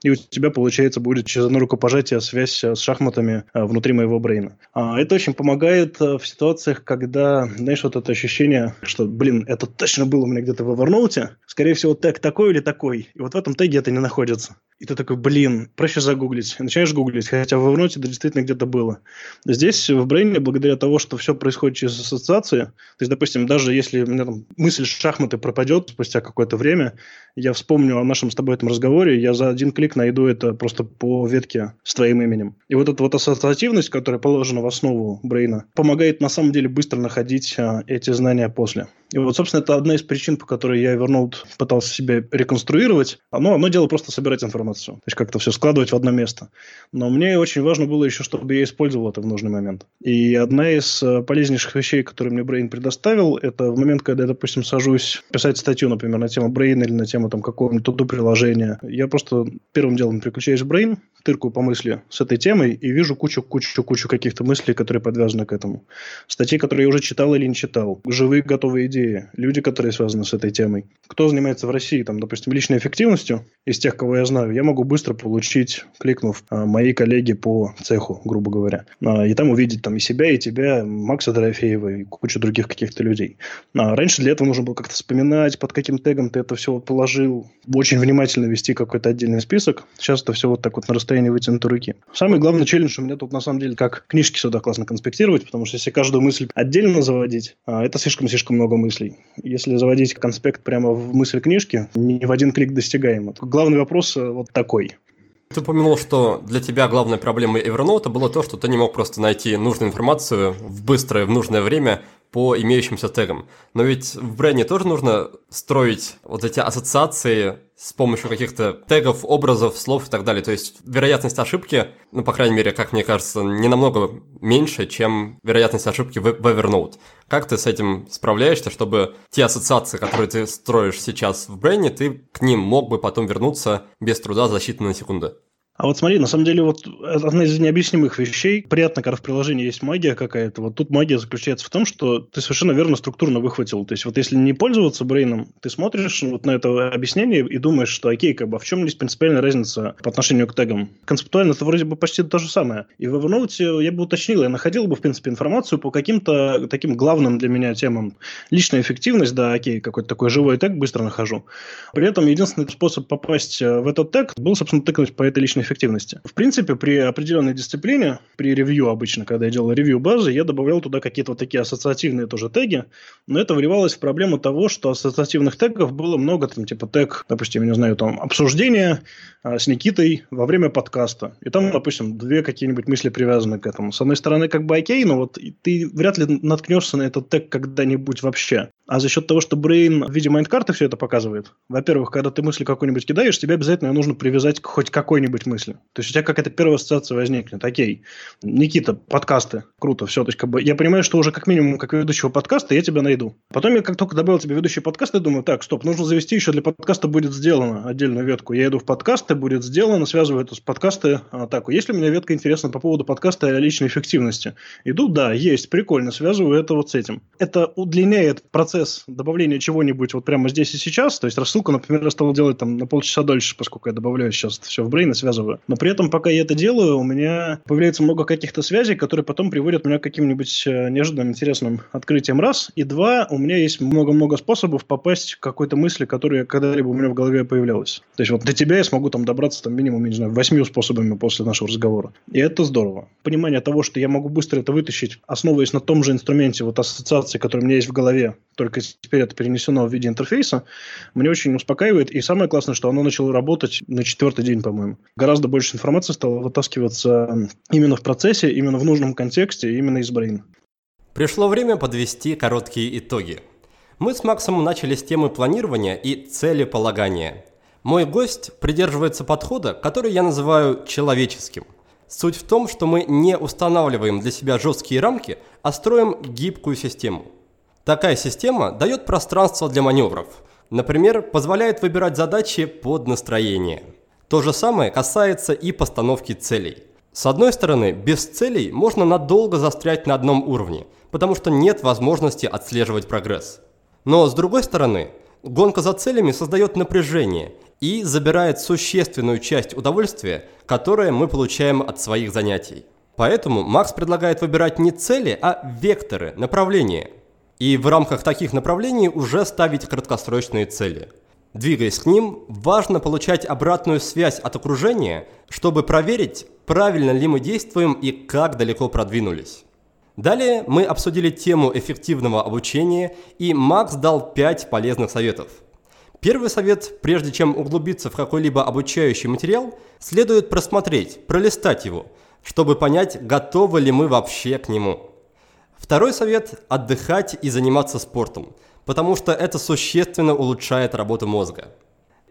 и у тебя, получается, будет через одно рукопожатие связь с шахматами а, внутри моего брейна. А, это очень помогает а, в ситуациях, когда, знаешь, вот это ощущение, что, блин, это точно было у меня где-то в Evernote, скорее всего, тег такой или такой, и вот в этом теге это не находится. И ты такой, блин, проще загуглить. Начинаешь гуглить, хотя в Evernote это действительно где-то было. Здесь в Брейне, благодаря того, что все происходит через ассоциации, то есть, допустим, даже если у меня там мысль шахматы пропадет спустя какое-то время, я вспомню о нашем с тобой этом разговоре, я за один клик найду это просто по ветке с твоим именем. И вот эта вот ассоциативность, которая положена в основу Брейна, помогает на самом деле быстро находить а, эти знания после. И вот, собственно, это одна из причин, по которой я Evernote пытался себе реконструировать. Оно, одно дело просто собирать информацию, то есть как-то все складывать в одно место. Но мне очень важно было еще, чтобы я использовал это в нужный момент. И одна из э, полезнейших вещей, которые мне Brain предоставил, это в момент, когда я, допустим, сажусь писать статью, например, на тему Brain или на тему там какого-нибудь туду приложения, я просто первым делом переключаюсь в Brain, тыркаю по мысли с этой темой и вижу кучу-кучу-кучу каких-то мыслей, которые подвязаны к этому. Статьи, которые я уже читал или не читал. Живые готовые идеи. Люди, которые связаны с этой темой. Кто занимается в России, там, допустим, личной эффективностью, из тех, кого я знаю, я могу быстро получить, кликнув а, мои коллеги по цеху, грубо говоря. А, и там увидеть там и себя, и тебя, Макса Дорофеева, и кучу других каких-то людей. А раньше для этого нужно было как-то вспоминать, под каким тегом ты это все положил, очень внимательно вести какой-то отдельный список. Сейчас это все вот так вот на расстоянии вытянутой руки. Самый главный челлендж у меня тут на самом деле, как книжки сюда классно конспектировать, потому что если каждую мысль отдельно заводить, это слишком-слишком много мыслей. Если заводить конспект прямо в мысль книжки, не в один клик достигаем. Главный вопрос э, вот такой. Ты упомянул, что для тебя главной проблемой Evernote было то, что ты не мог просто найти нужную информацию в быстрое, в нужное время по имеющимся тегам. Но ведь в бренде тоже нужно строить вот эти ассоциации с помощью каких-то тегов, образов, слов и так далее. То есть вероятность ошибки, ну, по крайней мере, как мне кажется, не намного меньше, чем вероятность ошибки в, в Evernote. Как ты с этим справляешься, чтобы те ассоциации, которые ты строишь сейчас в бренде, ты к ним мог бы потом вернуться без труда за считанные секунды? А вот смотри, на самом деле, вот одна из необъяснимых вещей, приятно, когда в приложении есть магия какая-то, вот тут магия заключается в том, что ты совершенно верно структурно выхватил. То есть вот если не пользоваться брейном, ты смотришь вот на это объяснение и думаешь, что окей, как бы, а в чем есть принципиальная разница по отношению к тегам? Концептуально это вроде бы почти то же самое. И в Evernote я бы уточнил, я находил бы, в принципе, информацию по каким-то таким главным для меня темам. Личная эффективность, да, окей, какой-то такой живой тег быстро нахожу. При этом единственный способ попасть в этот тег был, собственно, тыкнуть по этой личной эффективности. В принципе, при определенной дисциплине, при ревью обычно, когда я делал ревью базы, я добавлял туда какие-то вот такие ассоциативные тоже теги, но это вливалось в проблему того, что ассоциативных тегов было много, там, типа тег, допустим, не знаю, там, обсуждение а, с Никитой во время подкаста. И там, допустим, две какие-нибудь мысли привязаны к этому. С одной стороны, как бы окей, но вот ты вряд ли наткнешься на этот тег когда-нибудь вообще. А за счет того, что Brain в виде майндкарты все это показывает, во-первых, когда ты мысли какую-нибудь кидаешь, тебе обязательно нужно привязать к хоть какой-нибудь мысли. То есть у тебя какая-то первая ассоциация возникнет. Окей, Никита, подкасты, круто, все. То есть как бы я понимаю, что уже как минимум как ведущего подкаста я тебя найду. Потом я как только добавил тебе ведущий подкаст, я думаю, так, стоп, нужно завести еще для подкаста будет сделано отдельную ветку. Я иду в подкасты, будет сделано, связываю это с подкасты атаку. Если у меня ветка интересна по поводу подкаста о личной эффективности, иду, да, есть, прикольно, связываю это вот с этим. Это удлиняет процесс процесс добавления чего-нибудь вот прямо здесь и сейчас, то есть рассылку, например, я стал делать там на полчаса дольше, поскольку я добавляю сейчас все в Brain и связываю. Но при этом, пока я это делаю, у меня появляется много каких-то связей, которые потом приводят меня к каким-нибудь э, неожиданным, интересным открытиям раз. И два, у меня есть много-много способов попасть к какой-то мысли, которая когда-либо у меня в голове появлялась. То есть вот до тебя я смогу там добраться там минимум, не знаю, восьмью способами после нашего разговора. И это здорово. Понимание того, что я могу быстро это вытащить, основываясь на том же инструменте вот ассоциации, который у меня есть в голове, только теперь это перенесено в виде интерфейса, мне очень успокаивает. И самое классное, что оно начало работать на четвертый день, по-моему. Гораздо больше информации стало вытаскиваться именно в процессе, именно в нужном контексте, именно из Brain. Пришло время подвести короткие итоги. Мы с Максом начали с темы планирования и целеполагания. Мой гость придерживается подхода, который я называю человеческим. Суть в том, что мы не устанавливаем для себя жесткие рамки, а строим гибкую систему. Такая система дает пространство для маневров. Например, позволяет выбирать задачи под настроение. То же самое касается и постановки целей. С одной стороны, без целей можно надолго застрять на одном уровне, потому что нет возможности отслеживать прогресс. Но с другой стороны, гонка за целями создает напряжение и забирает существенную часть удовольствия, которое мы получаем от своих занятий. Поэтому Макс предлагает выбирать не цели, а векторы, направления. И в рамках таких направлений уже ставить краткосрочные цели – Двигаясь к ним, важно получать обратную связь от окружения, чтобы проверить, правильно ли мы действуем и как далеко продвинулись. Далее мы обсудили тему эффективного обучения, и Макс дал 5 полезных советов. Первый совет, прежде чем углубиться в какой-либо обучающий материал, следует просмотреть, пролистать его, чтобы понять, готовы ли мы вообще к нему. Второй совет – отдыхать и заниматься спортом – потому что это существенно улучшает работу мозга.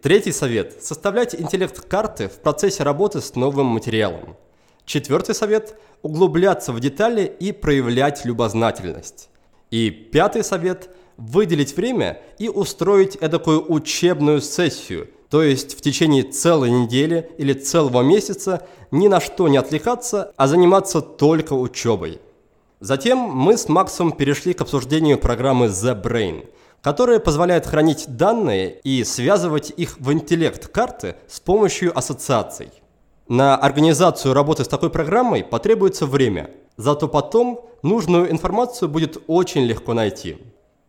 Третий совет – составлять интеллект-карты в процессе работы с новым материалом. Четвертый совет – углубляться в детали и проявлять любознательность. И пятый совет – выделить время и устроить эдакую учебную сессию, то есть в течение целой недели или целого месяца ни на что не отвлекаться, а заниматься только учебой. Затем мы с Максом перешли к обсуждению программы The Brain, которая позволяет хранить данные и связывать их в интеллект-карты с помощью ассоциаций. На организацию работы с такой программой потребуется время, зато потом нужную информацию будет очень легко найти.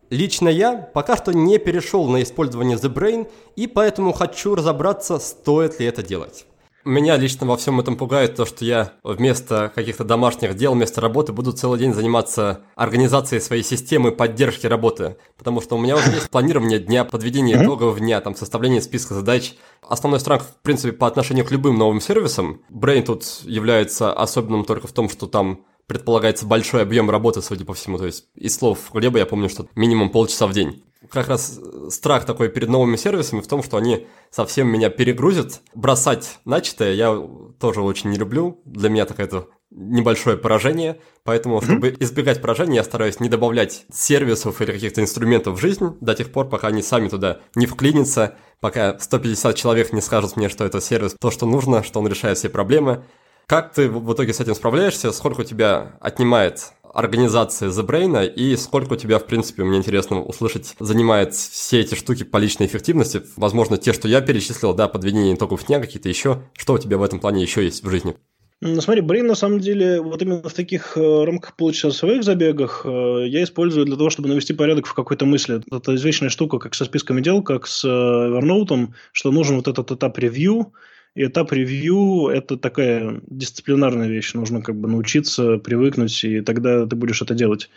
Лично я пока что не перешел на использование The Brain и поэтому хочу разобраться, стоит ли это делать. Меня лично во всем этом пугает то, что я вместо каких-то домашних дел, вместо работы буду целый день заниматься организацией своей системы поддержки работы. Потому что у меня уже есть планирование дня, подведение итогов дня, там, составление списка задач. Основной страх, в принципе, по отношению к любым новым сервисам. Brain тут является особенным только в том, что там предполагается большой объем работы, судя по всему. То есть из слов Глеба я помню, что минимум полчаса в день как раз страх такой перед новыми сервисами в том, что они совсем меня перегрузят. Бросать начатое я тоже очень не люблю. Для меня так это небольшое поражение, поэтому, чтобы избегать поражения, я стараюсь не добавлять сервисов или каких-то инструментов в жизнь до тех пор, пока они сами туда не вклинятся, пока 150 человек не скажут мне, что это сервис то, что нужно, что он решает все проблемы. Как ты в итоге с этим справляешься? Сколько у тебя отнимает организации The Brain, и сколько у тебя, в принципе, мне интересно услышать, занимает все эти штуки по личной эффективности, возможно, те, что я перечислил, да, подведение итогов дня, какие-то еще, что у тебя в этом плане еще есть в жизни? Ну, смотри, Brain на самом деле вот именно в таких э, рамках получасовых забегах э, я использую для того, чтобы навести порядок в какой-то мысли. Это извечная штука, как со списками дел, как с э, что нужен вот этот этап ревью, и этап ревью – это такая дисциплинарная вещь. Нужно как бы научиться, привыкнуть, и тогда ты будешь это делать.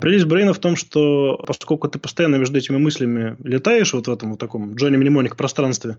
Прелесть Брейна в том, что поскольку ты постоянно между этими мыслями летаешь вот в этом вот таком Джонни Мнемоник пространстве,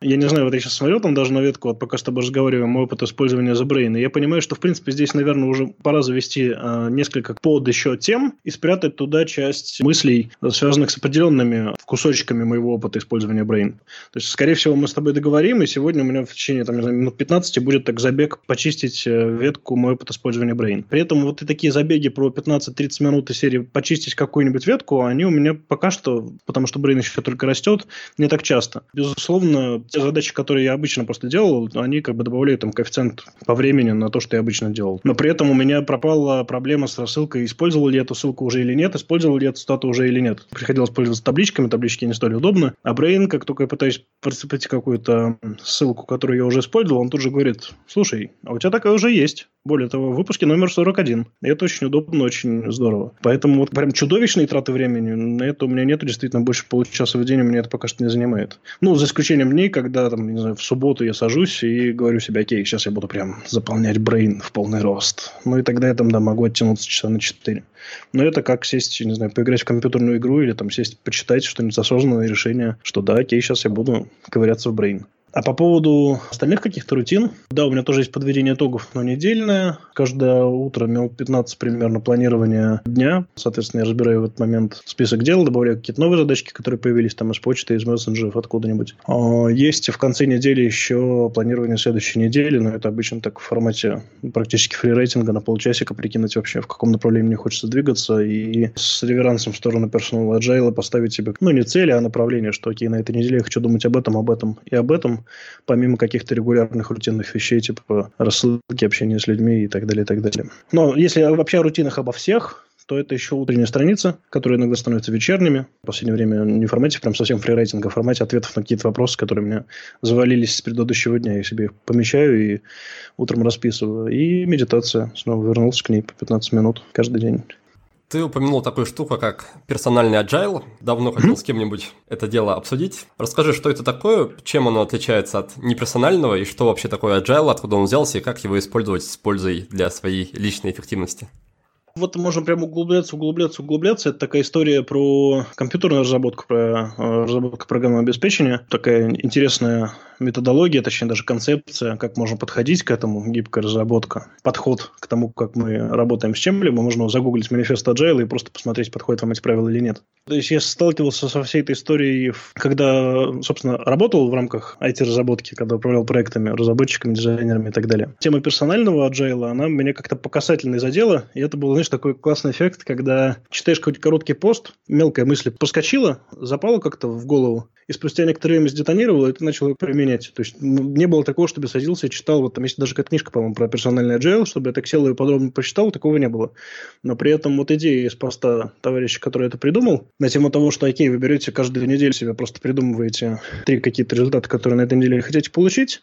я не знаю, вот я сейчас смотрел там даже на ветку, вот пока с тобой разговариваем, мой опыт использования The Brain, и я понимаю, что, в принципе, здесь, наверное, уже пора завести э, несколько под еще тем и спрятать туда часть мыслей, связанных с определенными кусочками моего опыта использования Brain. То есть, скорее всего, мы с тобой договорим, и сегодня у меня в течение там, минут 15 будет так забег почистить э, ветку мой опыт использования Brain. При этом вот и такие забеги про 15-30 минут из серии почистить какую-нибудь ветку, они у меня пока что, потому что Brain еще только растет, не так часто. Безусловно, те задачи, которые я обычно просто делал, они как бы добавляют там коэффициент по времени на то, что я обычно делал. Но при этом у меня пропала проблема с рассылкой, использовал ли эту ссылку уже или нет, использовал ли эту стату уже или нет. Приходилось пользоваться табличками, таблички не стали удобны. А Brain, как только я пытаюсь прицепить какую-то ссылку, которую я уже использовал, он тут же говорит, слушай, а у тебя такая уже есть. Более того, в выпуске номер 41. И это очень удобно, очень здорово. Поэтому вот прям чудовищные траты времени на это у меня нет. Действительно, больше получаса в день у меня это пока что не занимает. Ну, за исключением дней, когда там, не знаю, в субботу я сажусь и говорю себе, окей, сейчас я буду прям заполнять Brain в полный рост. Ну, и тогда я там, да, могу оттянуться часа на 4. Но это как сесть, не знаю, поиграть в компьютерную игру или там сесть почитать что-нибудь осознанное решение, что да, окей, сейчас я буду ковыряться в Brain. А по поводу остальных каких-то рутин, да, у меня тоже есть подведение итогов, но недельное. Каждое утро минут 15 примерно планирования дня. Соответственно, я разбираю в этот момент список дел, добавляю какие-то новые задачки, которые появились там из почты, из мессенджеров, откуда-нибудь. А, есть в конце недели еще планирование следующей недели, но это обычно так в формате практически фрирейтинга на полчасика прикинуть вообще, в каком направлении мне хочется двигаться и с реверансом в сторону персонала agile поставить себе, ну, не цели, а направление, что окей, на этой неделе я хочу думать об этом, об этом и об этом помимо каких-то регулярных рутинных вещей, типа рассылки, общения с людьми и так далее, и так далее. Но если вообще о рутинах обо всех, то это еще утренняя страница, которая иногда становится вечерними. В последнее время не в формате прям совсем фрирайтинга, а в формате ответов на какие-то вопросы, которые мне завалились с предыдущего дня. Я себе их помещаю и утром расписываю. И медитация. Снова вернулся к ней по 15 минут каждый день. Ты упомянул такую штуку, как персональный agile. Давно хотел mm-hmm. с кем-нибудь это дело обсудить. Расскажи, что это такое, чем оно отличается от неперсонального, и что вообще такое agile, откуда он взялся, и как его использовать с пользой для своей личной эффективности. Вот можем прям углубляться, углубляться, углубляться. Это такая история про компьютерную разработку, про э, разработку программного обеспечения. Такая интересная методология, точнее даже концепция, как можно подходить к этому, гибкая разработка, подход к тому, как мы работаем с чем-либо, можно загуглить манифест Agile и просто посмотреть, подходит вам эти правила или нет. То есть я сталкивался со всей этой историей, когда, собственно, работал в рамках IT-разработки, когда управлял проектами, разработчиками, дизайнерами и так далее. Тема персонального Agile, она меня как-то по касательной задела, и это был, знаешь, такой классный эффект, когда читаешь какой-то короткий пост, мелкая мысль проскочила, запала как-то в голову, и спустя некоторое время сдетонировала, и ты начал применять. То есть не было такого, чтобы садился и читал, вот там есть даже какая книжка, по-моему, про персональный agile, чтобы я так сел и подробно прочитал, такого не было. Но при этом вот идея из поста товарища, который это придумал, на тему того, что, окей, вы берете каждую неделю себе, просто придумываете три какие-то результаты, которые на этой неделе хотите получить,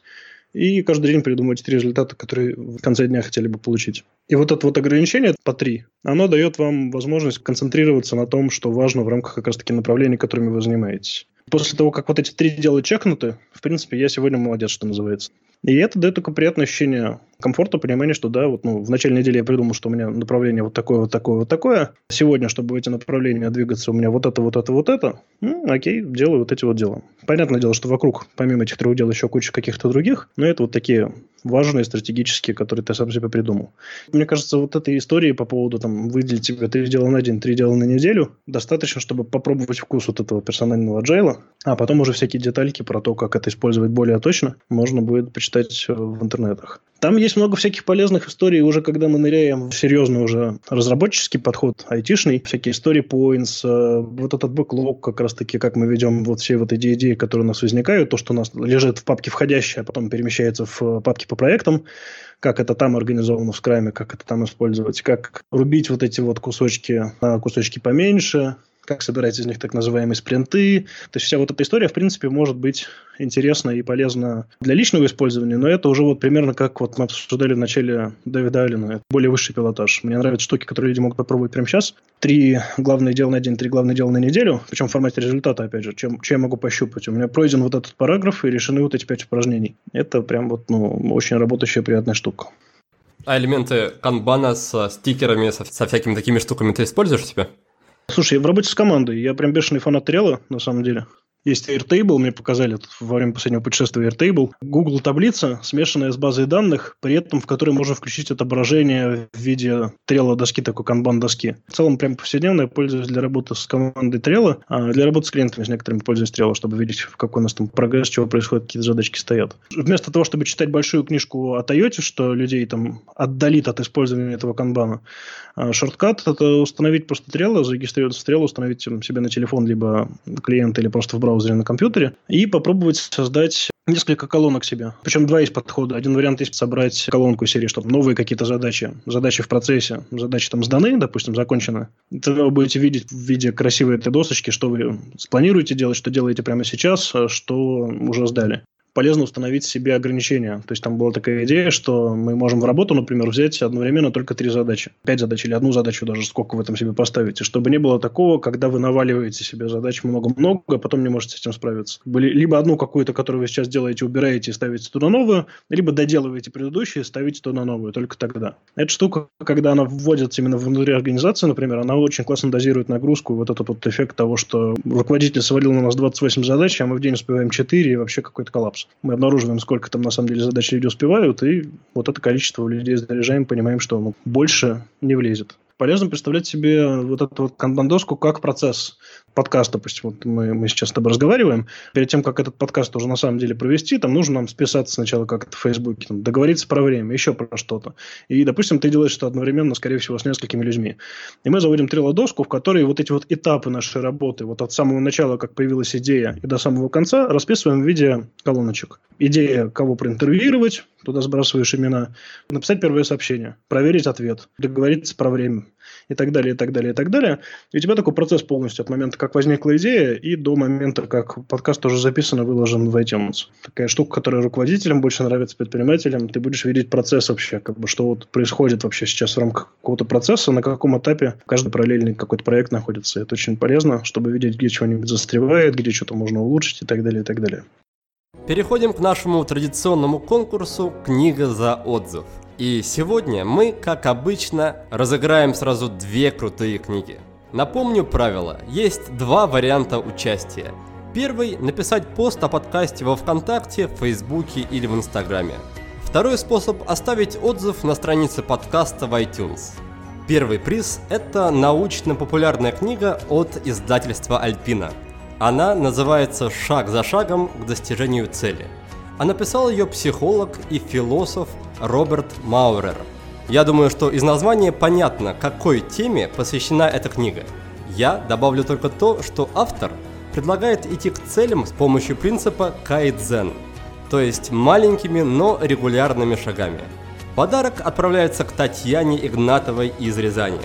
и каждый день придумываете три результата, которые в конце дня хотели бы получить. И вот это вот ограничение по три, оно дает вам возможность концентрироваться на том, что важно в рамках как раз-таки направлений, которыми вы занимаетесь. После того, как вот эти три дела чекнуты, в принципе, я сегодня молодец, что называется. И это дает только приятное ощущение комфорта, понимание, что да, вот ну, в начале недели я придумал, что у меня направление вот такое, вот такое, вот такое. Сегодня, чтобы эти направления двигаться, у меня вот это, вот это, вот это. Ну, окей, делаю вот эти вот дела. Понятное дело, что вокруг, помимо этих трех дел, еще куча каких-то других, но это вот такие важные, стратегические, которые ты сам себе придумал. Мне кажется, вот этой истории по поводу там выделить себе три дела на день, три дела на неделю, достаточно, чтобы попробовать вкус вот этого персонального agile, а потом уже всякие детальки про то, как это использовать более точно, можно будет почитать в интернетах. Там есть много всяких полезных историй, уже когда мы ныряем в серьезный уже разработческий подход, айтишный, всякие истории points, э, вот этот бэклог, как раз-таки, как мы ведем вот все вот эти идеи, которые у нас возникают, то, что у нас лежит в папке входящее, а потом перемещается в папки по проектам, как это там организовано в скраме, как это там использовать, как рубить вот эти вот кусочки на кусочки поменьше, как собирать из них так называемые спринты. То есть вся вот эта история, в принципе, может быть интересна и полезна для личного использования, но это уже вот примерно как вот мы обсуждали в начале Дэвида Аллена, это более высший пилотаж. Мне нравятся штуки, которые люди могут попробовать прямо сейчас. Три главные дела на день, три главные дела на неделю, причем в формате результата, опять же, чем, чем я могу пощупать. У меня пройден вот этот параграф и решены вот эти пять упражнений. Это прям вот, ну, очень работающая, приятная штука. А элементы канбана с стикерами, со, со всякими такими штуками ты используешь у себя? Слушай, в работе с командой я прям бешеный фанат Трела, на самом деле. Есть Airtable, мне показали во время последнего путешествия Airtable. Google таблица, смешанная с базой данных, при этом в которой можно включить отображение в виде трела доски, такой канбан доски. В целом, прям повседневно я пользуюсь для работы с командой трела, а для работы с клиентами с некоторыми пользуюсь трела, чтобы видеть, в какой у нас там прогресс, чего происходит, какие задачки стоят. Вместо того, чтобы читать большую книжку о Toyota, что людей там отдалит от использования этого канбана, а шорткат – это установить просто трелы, зарегистрироваться в трелу, установить себе на телефон либо клиент или просто в браузере на компьютере и попробовать создать несколько колонок себе. Причем два есть подхода. Один вариант есть собрать колонку серии, чтобы новые какие-то задачи, задачи в процессе, задачи там сданы, допустим, закончены. Тогда вы будете видеть в виде красивой этой досочки, что вы спланируете делать, что делаете прямо сейчас, а что уже сдали полезно установить себе ограничения. То есть там была такая идея, что мы можем в работу, например, взять одновременно только три задачи. Пять задач или одну задачу даже, сколько вы там себе поставите. Чтобы не было такого, когда вы наваливаете себе задач много-много, а потом не можете с этим справиться. Либо одну какую-то, которую вы сейчас делаете, убираете и ставите туда новую, либо доделываете предыдущие ставите туда новую, только тогда. Эта штука, когда она вводится именно внутри организации, например, она очень классно дозирует нагрузку, вот этот вот эффект того, что руководитель свалил на нас 28 задач, а мы в день успеваем 4, и вообще какой-то коллапс. Мы обнаруживаем, сколько там на самом деле задач люди успевают, и вот это количество людей заряжаем, понимаем, что ну, больше не влезет. Полезно представлять себе вот эту вот канбан-доску как процесс подкаст, допустим, вот мы, мы сейчас с тобой разговариваем, перед тем, как этот подкаст уже на самом деле провести, там нужно нам списаться сначала как это в Фейсбуке, там, договориться про время, еще про что-то. И, допустим, ты делаешь это одновременно, скорее всего, с несколькими людьми. И мы заводим трелодоску, в которой вот эти вот этапы нашей работы, вот от самого начала, как появилась идея, и до самого конца расписываем в виде колоночек. Идея, кого проинтервьюировать, туда сбрасываешь имена, написать первое сообщение, проверить ответ, договориться про время и так далее, и так далее, и так далее. И у тебя такой процесс полностью от момента, как возникла идея, и до момента, как подкаст уже записан и выложен в iTunes. Такая штука, которая руководителям больше нравится, предпринимателям. Ты будешь видеть процесс вообще, как бы, что вот происходит вообще сейчас в рамках какого-то процесса, на каком этапе каждый параллельный какой-то проект находится. Это очень полезно, чтобы видеть, где чего-нибудь застревает, где что-то можно улучшить и так далее, и так далее. Переходим к нашему традиционному конкурсу «Книга за отзыв». И сегодня мы, как обычно, разыграем сразу две крутые книги. Напомню правила. Есть два варианта участия. Первый – написать пост о подкасте во Вконтакте, Фейсбуке или в Инстаграме. Второй способ – оставить отзыв на странице подкаста в iTunes. Первый приз – это научно-популярная книга от издательства «Альпина». Она называется «Шаг за шагом к достижению цели». А написал ее психолог и философ Роберт Маурер. Я думаю, что из названия понятно, какой теме посвящена эта книга. Я добавлю только то, что автор предлагает идти к целям с помощью принципа кайдзен, то есть маленькими, но регулярными шагами. Подарок отправляется к Татьяне Игнатовой из Рязани.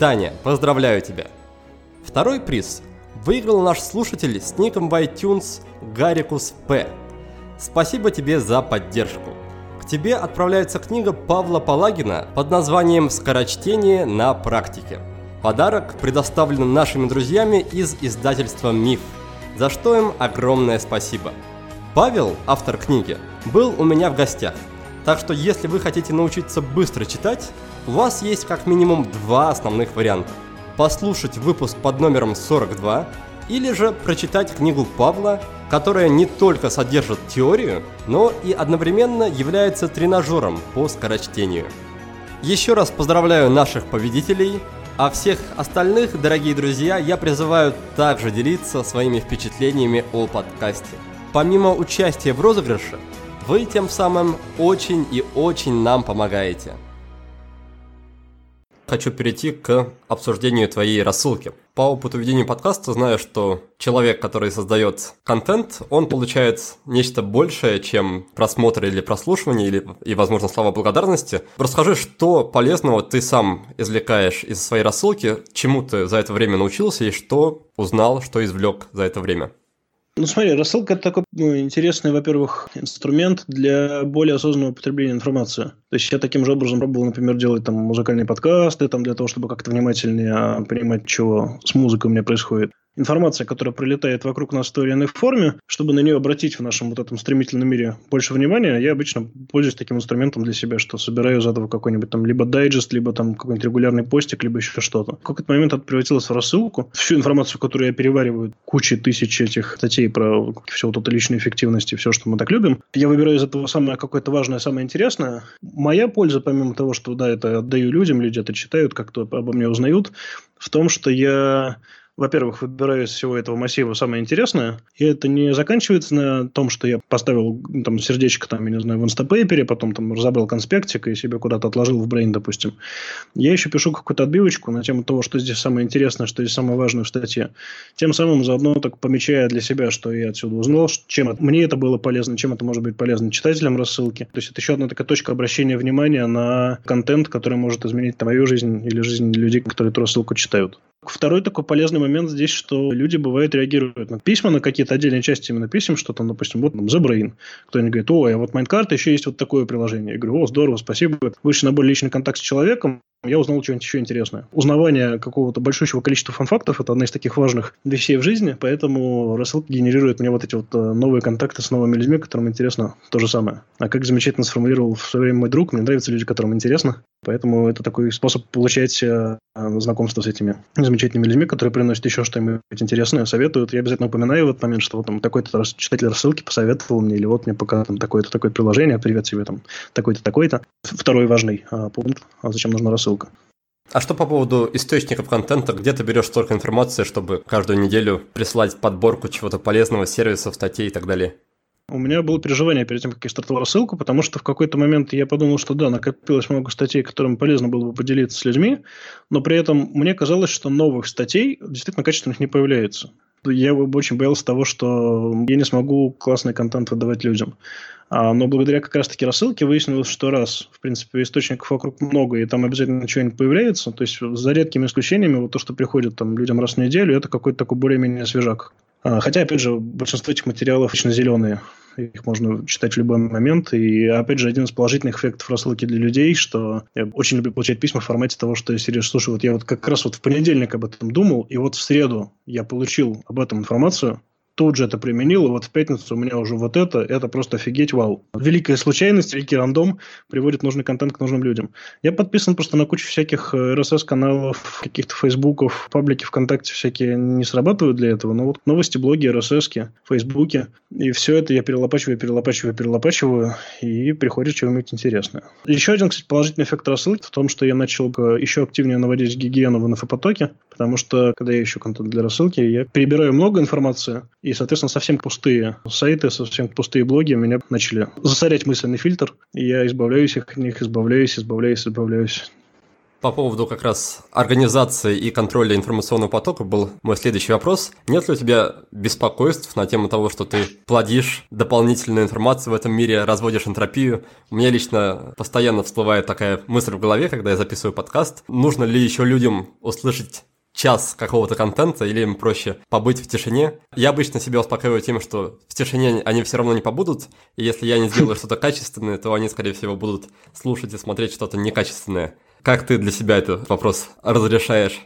Таня, поздравляю тебя! Второй приз выиграл наш слушатель с ником в iTunes Гарикус П. Спасибо тебе за поддержку. Тебе отправляется книга Павла Палагина под названием «Скорочтение на практике». Подарок предоставлен нашими друзьями из издательства «Миф», за что им огромное спасибо. Павел, автор книги, был у меня в гостях, так что если вы хотите научиться быстро читать, у вас есть как минимум два основных варианта. Послушать выпуск под номером 42 или же прочитать книгу Павла, которая не только содержит теорию, но и одновременно является тренажером по скорочтению. Еще раз поздравляю наших победителей, а всех остальных, дорогие друзья, я призываю также делиться своими впечатлениями о подкасте. Помимо участия в розыгрыше, вы тем самым очень и очень нам помогаете хочу перейти к обсуждению твоей рассылки. По опыту ведения подкаста знаю, что человек, который создает контент, он получает нечто большее, чем просмотр или прослушивание, или, и, возможно, слова благодарности. Расскажи, что полезного ты сам извлекаешь из своей рассылки, чему ты за это время научился и что узнал, что извлек за это время. Ну, смотри, рассылка – это такой ну, интересный, во-первых, инструмент для более осознанного потребления информации. То есть я таким же образом пробовал, например, делать там музыкальные подкасты, там, для того, чтобы как-то внимательнее понимать, что с музыкой у меня происходит. Информация, которая пролетает вокруг нас в той или иной форме, чтобы на нее обратить в нашем вот этом стремительном мире больше внимания, я обычно пользуюсь таким инструментом для себя, что собираю из этого какой-нибудь там либо дайджест, либо там какой-нибудь регулярный постик, либо еще что-то. В какой-то момент это превратилось в рассылку. Всю информацию, которую я перевариваю, кучи тысяч этих статей про все вот это личную эффективность и все, что мы так любим, я выбираю из этого самое какое-то важное, самое интересное. Моя польза, помимо того, что да, это отдаю людям, люди это читают, как-то обо мне узнают, в том, что я во-первых, выбираю из всего этого массива самое интересное, и это не заканчивается на том, что я поставил там сердечко, там, я не знаю, в инстапейпере, потом там разобрал конспектик и себе куда-то отложил в брейн, допустим. Я еще пишу какую-то отбивочку на тему того, что здесь самое интересное, что здесь самое важное в статье. Тем самым заодно так помечая для себя, что я отсюда узнал, чем мне это было полезно, чем это может быть полезно читателям рассылки. То есть это еще одна такая точка обращения внимания на контент, который может изменить мою жизнь или жизнь людей, которые эту рассылку читают. Второй такой полезный момент здесь, что люди бывают реагируют на письма, на какие-то отдельные части именно писем, что там, допустим, вот там The. Кто-нибудь говорит, ой, а вот Майнкарта еще есть вот такое приложение. Я говорю, о, здорово, спасибо. Вышли на более личный контакт с человеком, я узнал что-нибудь еще интересное. Узнавание какого-то большущего количества фан-фактов – это одна из таких важных вещей в жизни, поэтому рассылка генерирует мне вот эти вот э, новые контакты с новыми людьми, которым интересно то же самое. А как замечательно сформулировал в свое время мой друг, мне нравятся люди, которым интересно, поэтому это такой способ получать э, знакомство с этими замечательными людьми, которые приносят еще что-нибудь интересное, советуют. Я обязательно упоминаю в этот момент, что вот там такой-то читатель рассылки посоветовал мне, или вот мне пока там такое-то такое приложение, привет тебе там такой-то такой-то. Второй важный а, пункт, а зачем нужна рассылка ссылка. А что по поводу источников контента? Где ты берешь столько информации, чтобы каждую неделю присылать подборку чего-то полезного, сервисов, статей и так далее? У меня было переживание перед тем, как я стартовал рассылку, потому что в какой-то момент я подумал, что да, накопилось много статей, которыми полезно было бы поделиться с людьми, но при этом мне казалось, что новых статей действительно качественных не появляется. Я очень боялся того, что я не смогу классный контент выдавать людям. А, но благодаря как раз-таки рассылке выяснилось, что раз, в принципе, источников вокруг много, и там обязательно что-нибудь появляется, то есть за редкими исключениями, вот то, что приходит там людям раз в неделю, это какой-то такой более-менее свежак. А, хотя, опять же, большинство этих материалов очень зеленые. Их можно читать в любой момент. И, опять же, один из положительных эффектов рассылки для людей, что я очень люблю получать письма в формате того, что я серию слушаю, вот я вот как раз вот в понедельник об этом думал, и вот в среду я получил об этом информацию, тут же это применил, и вот в пятницу у меня уже вот это, это просто офигеть, вау. Великая случайность, великий рандом приводит нужный контент к нужным людям. Я подписан просто на кучу всяких RSS-каналов, э, каких-то фейсбуков, паблики ВКонтакте всякие не срабатывают для этого, но вот новости, блоги, RSS, фейсбуке, и все это я перелопачиваю, перелопачиваю, перелопачиваю, и приходит что-нибудь интересное. Еще один, кстати, положительный эффект рассылки в том, что я начал еще активнее наводить гигиену в инфопотоке, потому что, когда я ищу контент для рассылки, я перебираю много информации, и, соответственно, совсем пустые сайты, совсем пустые блоги меня начали засорять мысленный фильтр, и я избавляюсь от них, избавляюсь, избавляюсь, избавляюсь. По поводу как раз организации и контроля информационного потока был мой следующий вопрос. Нет ли у тебя беспокойств на тему того, что ты плодишь дополнительную информацию в этом мире, разводишь энтропию? У меня лично постоянно всплывает такая мысль в голове, когда я записываю подкаст. Нужно ли еще людям услышать час какого-то контента, или им проще побыть в тишине. Я обычно себя успокаиваю тем, что в тишине они все равно не побудут, и если я не сделаю (laughs) что-то качественное, то они, скорее всего, будут слушать и смотреть что-то некачественное. Как ты для себя этот вопрос разрешаешь?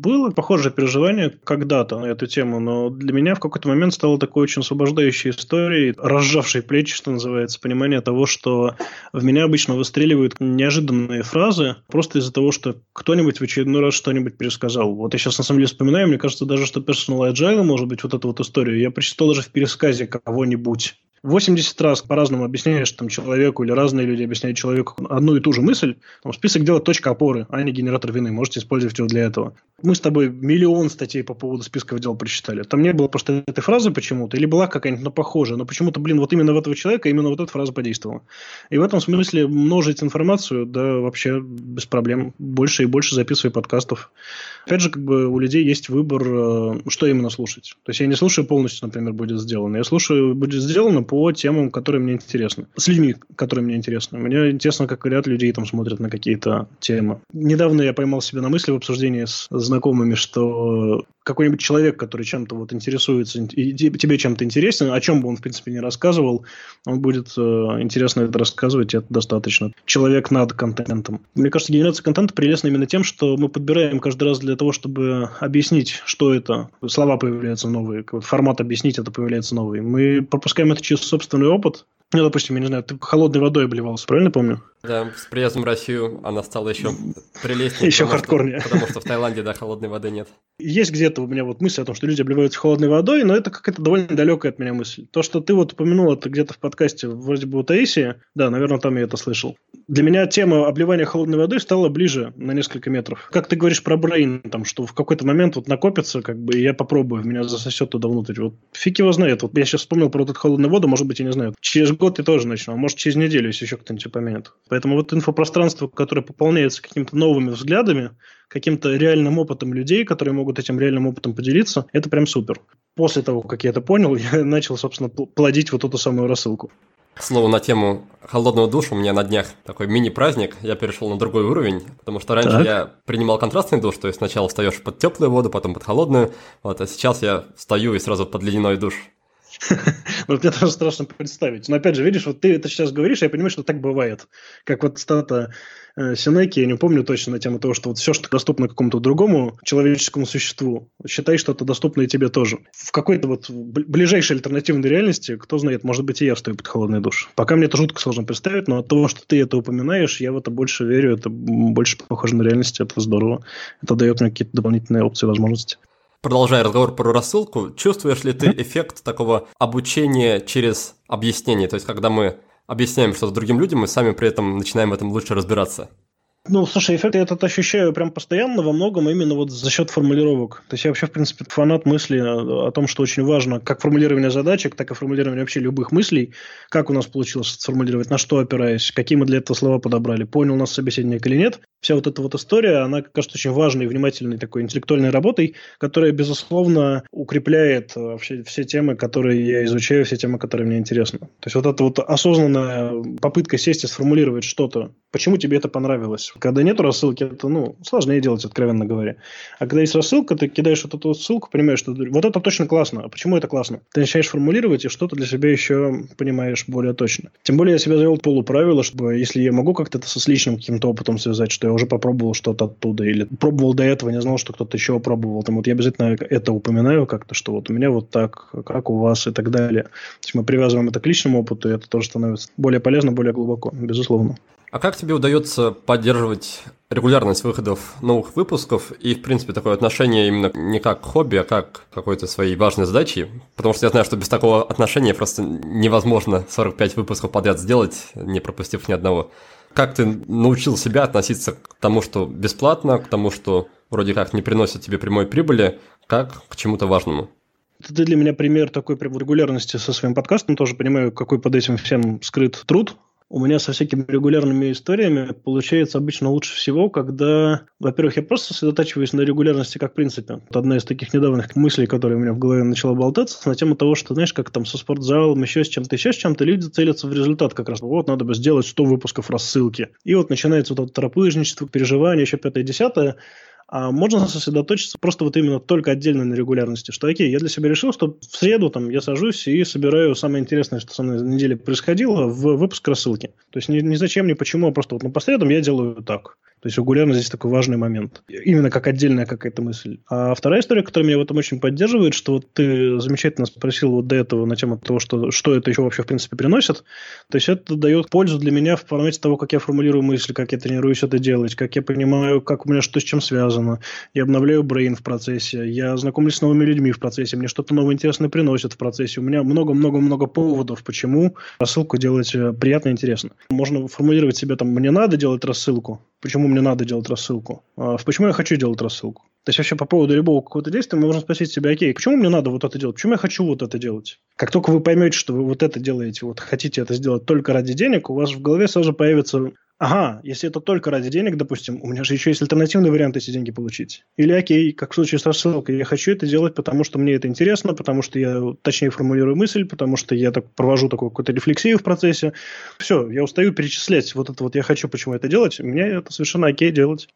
Было похожее переживание когда-то на эту тему, но для меня в какой-то момент стало такой очень освобождающей историей, разжавшей плечи, что называется, понимание того, что в меня обычно выстреливают неожиданные фразы просто из-за того, что кто-нибудь в очередной раз что-нибудь пересказал. Вот я сейчас на самом деле вспоминаю, мне кажется даже, что Personal Agile, может быть, вот эту вот историю, я прочитал даже в пересказе кого-нибудь. 80 раз по-разному объясняешь там, человеку или разные люди объясняют человеку одну и ту же мысль, там, список дела точка опоры, а не генератор вины. Можете использовать его для этого. Мы с тобой миллион статей по поводу списков дел прочитали. Там не было просто этой фразы почему-то, или была какая-нибудь, но похожая, но почему-то, блин, вот именно в этого человека именно вот эта фраза подействовала. И в этом смысле множить информацию, да, вообще без проблем. Больше и больше записывай подкастов. Опять же, как бы у людей есть выбор, э, что именно слушать. То есть я не слушаю полностью, например, будет сделано. Я слушаю, будет сделано по темам, которые мне интересны. С людьми, которые мне интересны. Мне интересно, как ряд людей там смотрят на какие-то темы. Недавно я поймал себя на мысли в обсуждении с знакомыми, что какой-нибудь человек, который чем-то вот интересуется, и тебе чем-то интересен, о чем бы он, в принципе, не рассказывал, он будет э, интересно это рассказывать, и это достаточно. Человек над контентом. Мне кажется, генерация контента прелестна именно тем, что мы подбираем каждый раз для того, чтобы объяснить, что это. Слова появляются новые, формат объяснить это появляется новый. Мы пропускаем это через собственный опыт, ну, допустим, я не знаю, ты холодной водой обливался, правильно помню? Да, с приездом в Россию она стала еще прелестнее. Еще хардкорнее. Что, потому что в Таиланде, да, холодной воды нет. Есть где-то у меня вот мысль о том, что люди обливаются холодной водой, но это какая-то довольно далекая от меня мысль. То, что ты вот упомянул это где-то в подкасте, вроде бы у Таисии, да, наверное, там я это слышал. Для меня тема обливания холодной водой стала ближе на несколько метров. Как ты говоришь про брейн, там, что в какой-то момент вот накопится, как бы, и я попробую, меня засосет туда внутрь. Вот фиг его знает. Вот я сейчас вспомнил про эту холодную воду, может быть, я не знаю. Через год я тоже начну, а может, через неделю, если еще кто-нибудь упомянет. Поэтому вот инфопространство, которое пополняется какими-то новыми взглядами, каким-то реальным опытом людей, которые могут этим реальным опытом поделиться, это прям супер. После того, как я это понял, (laughs) я начал, собственно, плодить вот эту самую рассылку. К слову, на тему холодного душа у меня на днях такой мини-праздник. Я перешел на другой уровень, потому что раньше так. я принимал контрастный душ, то есть сначала встаешь под теплую воду, потом под холодную, вот, а сейчас я встаю и сразу под ледяной душ. (laughs) Вот мне тоже страшно представить. Но опять же, видишь, вот ты это сейчас говоришь, я понимаю, что так бывает. Как вот стата э, я не помню точно на тему того, что вот все, что доступно какому-то другому человеческому существу, считай, что это доступно и тебе тоже. В какой-то вот ближайшей альтернативной реальности, кто знает, может быть, и я встаю под холодный душ. Пока мне это жутко сложно представить, но от того, что ты это упоминаешь, я в это больше верю, это больше похоже на реальность, это здорово. Это дает мне какие-то дополнительные опции, возможности. Продолжая разговор про рассылку, чувствуешь ли ты эффект такого обучения через объяснение? То есть, когда мы объясняем что-то другим людям, и сами при этом начинаем в этом лучше разбираться. Ну, слушай, эффект я этот ощущаю прям постоянно во многом именно вот за счет формулировок. То есть я вообще, в принципе, фанат мысли о том, что очень важно как формулирование задачек, так и формулирование вообще любых мыслей, как у нас получилось сформулировать, на что опираясь, какие мы для этого слова подобрали, понял нас собеседник или нет. Вся вот эта вот история, она кажется очень важной, внимательной такой интеллектуальной работой, которая, безусловно, укрепляет э, вообще все темы, которые я изучаю, все темы, которые мне интересны. То есть вот эта вот осознанная попытка сесть и сформулировать что-то, почему тебе это понравилось, когда нет рассылки, это, ну, сложнее делать, откровенно говоря. А когда есть рассылка, ты кидаешь вот эту ссылку, понимаешь, что вот это точно классно. А почему это классно? Ты начинаешь формулировать и что-то для себя еще понимаешь более точно. Тем более я себе завел полуправило, чтобы если я могу как-то это с личным каким-то опытом связать, что я уже попробовал что-то оттуда, или пробовал до этого, не знал, что кто-то еще пробовал. Там вот я обязательно это упоминаю как-то, что вот у меня вот так, как у вас и так далее. То есть мы привязываем это к личному опыту, и это тоже становится более полезно, более глубоко, безусловно. А как тебе удается поддерживать регулярность выходов новых выпусков и, в принципе, такое отношение именно не как хобби, а как какой-то своей важной задачи? Потому что я знаю, что без такого отношения просто невозможно 45 выпусков подряд сделать, не пропустив ни одного. Как ты научил себя относиться к тому, что бесплатно, к тому, что вроде как не приносит тебе прямой прибыли, как к чему-то важному? Это для меня пример такой регулярности со своим подкастом. Тоже понимаю, какой под этим всем скрыт труд у меня со всякими регулярными историями получается обычно лучше всего, когда, во-первых, я просто сосредотачиваюсь на регулярности как принципе. Это одна из таких недавних мыслей, которая у меня в голове начала болтаться, на тему того, что, знаешь, как там со спортзалом, еще с чем-то, еще с чем-то, люди целятся в результат как раз. Вот, надо бы сделать 100 выпусков рассылки. И вот начинается вот это торопыжничество, переживание, еще пятое-десятое а можно сосредоточиться просто вот именно только отдельно на регулярности, что окей, я для себя решил, что в среду там я сажусь и собираю самое интересное, что со мной на неделе происходило, в выпуск рассылки. То есть не, не зачем, ни почему, а просто вот ну, по средам я делаю так. То есть регулярно здесь такой важный момент. Именно как отдельная какая-то мысль. А вторая история, которая меня в этом очень поддерживает, что вот ты замечательно спросил вот до этого на тему того, что, что это еще вообще в принципе приносит. То есть это дает пользу для меня в формате того, как я формулирую мысли, как я тренируюсь это делать, как я понимаю, как у меня что с чем связано. Я обновляю брейн в процессе, я знакомлюсь с новыми людьми в процессе, мне что-то новое интересное приносит в процессе. У меня много-много-много поводов, почему рассылку делать э, приятно и интересно. Можно формулировать себе там, мне надо делать рассылку, почему мне надо делать рассылку, а почему я хочу делать рассылку. То есть вообще по поводу любого какого-то действия мы можем спросить себя, окей, почему мне надо вот это делать, почему я хочу вот это делать. Как только вы поймете, что вы вот это делаете, вот хотите это сделать только ради денег, у вас в голове сразу появится ага, если это только ради денег, допустим, у меня же еще есть альтернативный вариант эти деньги получить. Или окей, как в случае с рассылкой, я хочу это делать, потому что мне это интересно, потому что я точнее формулирую мысль, потому что я так провожу такую какую-то рефлексию в процессе. Все, я устаю перечислять вот это вот я хочу, почему это делать, мне это совершенно окей делать.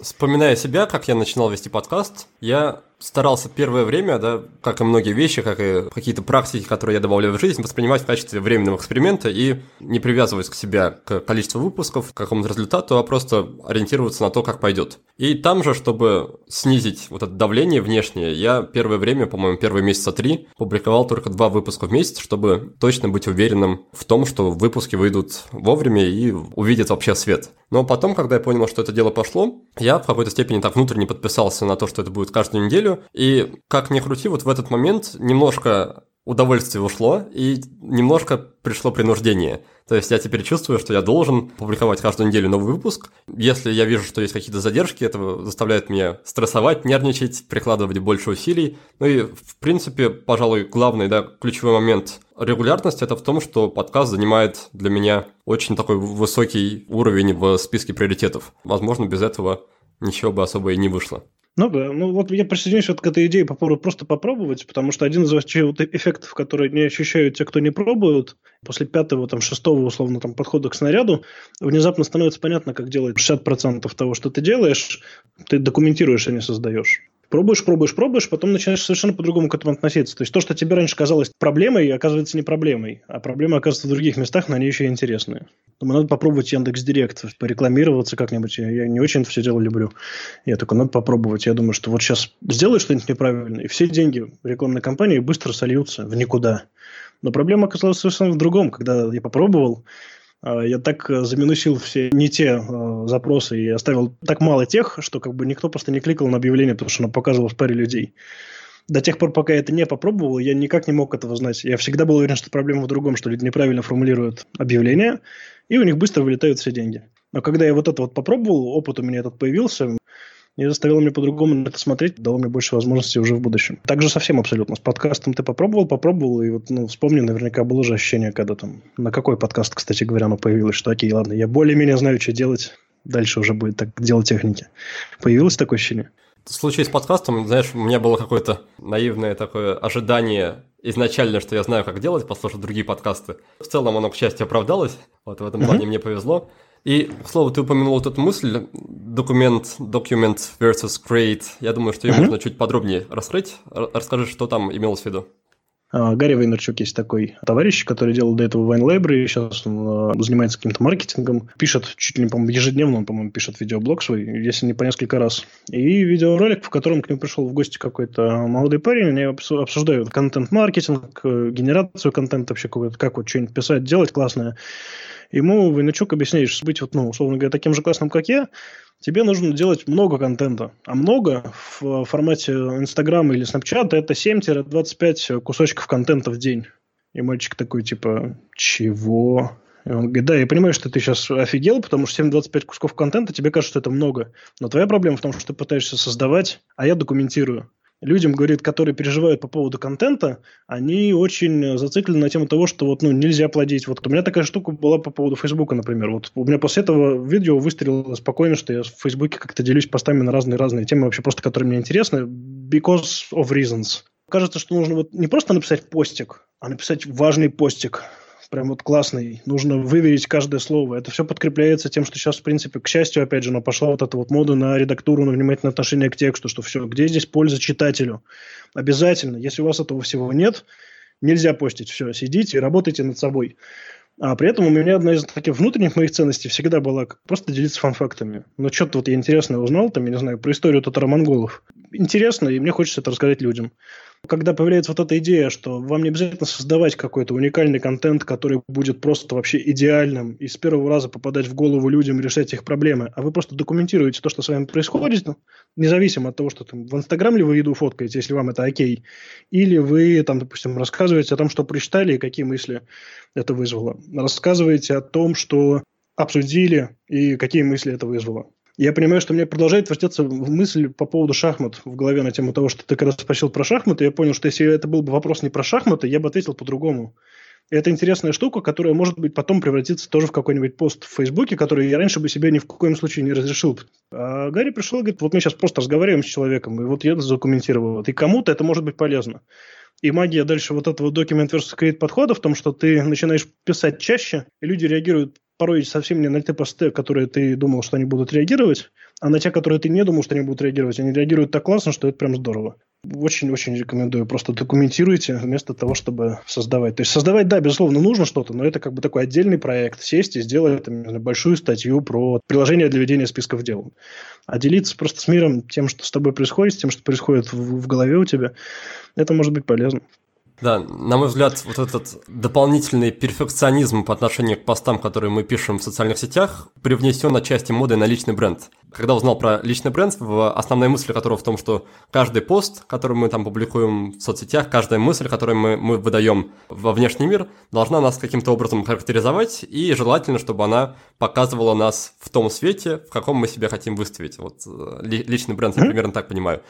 Вспоминая себя, как я начинал вести подкаст, я старался первое время, да, как и многие вещи, как и какие-то практики, которые я добавляю в жизнь, воспринимать в качестве временного эксперимента и не привязываясь к себя к количеству выпусков, к какому-то результату, а просто ориентироваться на то, как пойдет. И там же, чтобы снизить вот это давление внешнее, я первое время, по-моему, первые месяца три, публиковал только два выпуска в месяц, чтобы точно быть уверенным в том, что выпуски выйдут вовремя и увидят вообще свет. Но потом, когда я понял, что это дело пошло, я в какой-то степени так внутренне подписался на то, что это будет каждую неделю. И как ни крути, вот в этот момент немножко удовольствие ушло, и немножко пришло принуждение. То есть я теперь чувствую, что я должен публиковать каждую неделю новый выпуск. Если я вижу, что есть какие-то задержки, это заставляет меня стрессовать, нервничать, прикладывать больше усилий. Ну и, в принципе, пожалуй, главный, да, ключевой момент регулярности – это в том, что подкаст занимает для меня очень такой высокий уровень в списке приоритетов. Возможно, без этого ничего бы особо и не вышло. Ну да, ну вот я присоединюсь вот к этой идее по поводу просто попробовать, потому что один из вообще вот эффектов, которые не ощущают те, кто не пробуют, после пятого, там, шестого, условно, там, подхода к снаряду, внезапно становится понятно, как делать 60% того, что ты делаешь, ты документируешь, а не создаешь. Пробуешь, пробуешь, пробуешь, потом начинаешь совершенно по-другому к этому относиться. То есть то, что тебе раньше казалось проблемой, оказывается не проблемой, а проблема оказывается в других местах, но они еще и интересные. Думаю, надо попробовать Яндекс Директ, порекламироваться как-нибудь. Я, не очень это все дело люблю. Я такой, надо попробовать. Я думаю, что вот сейчас сделаю что-нибудь неправильно, и все деньги рекламной кампании быстро сольются в никуда. Но проблема оказалась совершенно в другом. Когда я попробовал, я так э, заминусил все не те э, запросы и оставил так мало тех, что как бы никто просто не кликал на объявление, потому что оно показывало в паре людей. До тех пор, пока я это не попробовал, я никак не мог этого знать. Я всегда был уверен, что проблема в другом, что люди неправильно формулируют объявление, и у них быстро вылетают все деньги. Но когда я вот это вот попробовал, опыт у меня этот появился, и заставило меня по-другому на это смотреть, дало мне больше возможностей уже в будущем. Так же совсем абсолютно. С подкастом ты попробовал, попробовал, и вот, ну, вспомни, наверняка было же ощущение, когда там, на какой подкаст, кстати говоря, оно появилось, что окей, ладно, я более-менее знаю, что делать, дальше уже будет так дело техники. Появилось такое ощущение? В случае с подкастом, знаешь, у меня было какое-то наивное такое ожидание изначально, что я знаю, как делать, послушать другие подкасты. В целом оно, к счастью, оправдалось. Вот в этом плане мне повезло. И, к слову, ты упомянул вот эту мысль, документ, document versus create. Я думаю, что ее mm-hmm. можно чуть подробнее раскрыть. Расскажи, что там имелось в виду. А, Гарри Вейнерчук есть такой товарищ, который делал до этого Wine Library, сейчас он э, занимается каким-то маркетингом, пишет чуть ли не, по-моему, ежедневно, он, по-моему, пишет видеоблог свой, если не по несколько раз. И видеоролик, в котором к нему пришел в гости какой-то молодой парень, они обсуждают контент-маркетинг, э, генерацию контента вообще, как вот что-нибудь писать, делать классное. Ему Войначук объясняет, что быть, вот, ну, условно говоря, таким же классным, как я, тебе нужно делать много контента. А много в формате Инстаграма или Снапчата это 7-25 кусочков контента в день. И мальчик такой, типа, чего? И он говорит, да, я понимаю, что ты сейчас офигел, потому что 7-25 кусков контента, тебе кажется, что это много. Но твоя проблема в том, что ты пытаешься создавать, а я документирую людям, говорит, которые переживают по поводу контента, они очень зациклены на тему того, что вот, ну, нельзя плодить. Вот у меня такая штука была по поводу Фейсбука, например. Вот у меня после этого видео выстрелило спокойно, что я в Фейсбуке как-то делюсь постами на разные-разные темы, вообще просто, которые мне интересны, because of reasons. Кажется, что нужно вот не просто написать постик, а написать важный постик, прям вот классный. Нужно выверить каждое слово. Это все подкрепляется тем, что сейчас, в принципе, к счастью, опять же, но пошла вот эта вот мода на редактуру, на внимательное отношение к тексту, что все, где здесь польза читателю? Обязательно. Если у вас этого всего нет, нельзя постить. Все, сидите и работайте над собой. А при этом у меня одна из таких внутренних моих ценностей всегда была просто делиться фан-фактами. Но ну, что-то вот я интересное узнал, там, я не знаю, про историю татаро-монголов. Интересно, и мне хочется это рассказать людям. Когда появляется вот эта идея, что вам не обязательно создавать какой-то уникальный контент, который будет просто вообще идеальным и с первого раза попадать в голову людям, решать их проблемы, а вы просто документируете то, что с вами происходит, независимо от того, что там в Инстаграм ли вы еду фоткаете, если вам это окей, или вы там, допустим, рассказываете о том, что прочитали и какие мысли это вызвало. Рассказываете о том, что обсудили и какие мысли это вызвало. Я понимаю, что мне продолжает вертеться мысль по поводу шахмат в голове на тему того, что ты когда спросил про шахматы, я понял, что если это был бы вопрос не про шахматы, я бы ответил по-другому. И это интересная штука, которая, может быть, потом превратится тоже в какой-нибудь пост в Фейсбуке, который я раньше бы себе ни в коем случае не разрешил. А Гарри пришел и говорит, вот мы сейчас просто разговариваем с человеком, и вот я задокументировал. И кому-то это может быть полезно. И магия дальше вот этого document versus create подхода в том, что ты начинаешь писать чаще, и люди реагируют порой совсем не на те посты, которые ты думал, что они будут реагировать, а на те, которые ты не думал, что они будут реагировать. Они реагируют так классно, что это прям здорово. Очень-очень рекомендую. Просто документируйте вместо того, чтобы создавать. То есть создавать, да, безусловно, нужно что-то, но это как бы такой отдельный проект. Сесть и сделать там, большую статью про приложение для ведения списков дел. А делиться просто с миром тем, что с тобой происходит, тем, что происходит в, в голове у тебя, это может быть полезно. Да, на мой взгляд, вот этот дополнительный перфекционизм по отношению к постам, которые мы пишем в социальных сетях, привнесен отчасти моды на личный бренд. Когда узнал про личный бренд, основная мысль которого в том, что каждый пост, который мы там публикуем в соцсетях, каждая мысль, которую мы, мы выдаем во внешний мир, должна нас каким-то образом характеризовать, и желательно, чтобы она показывала нас в том свете, в каком мы себя хотим выставить. Вот э, личный бренд я примерно так понимаю.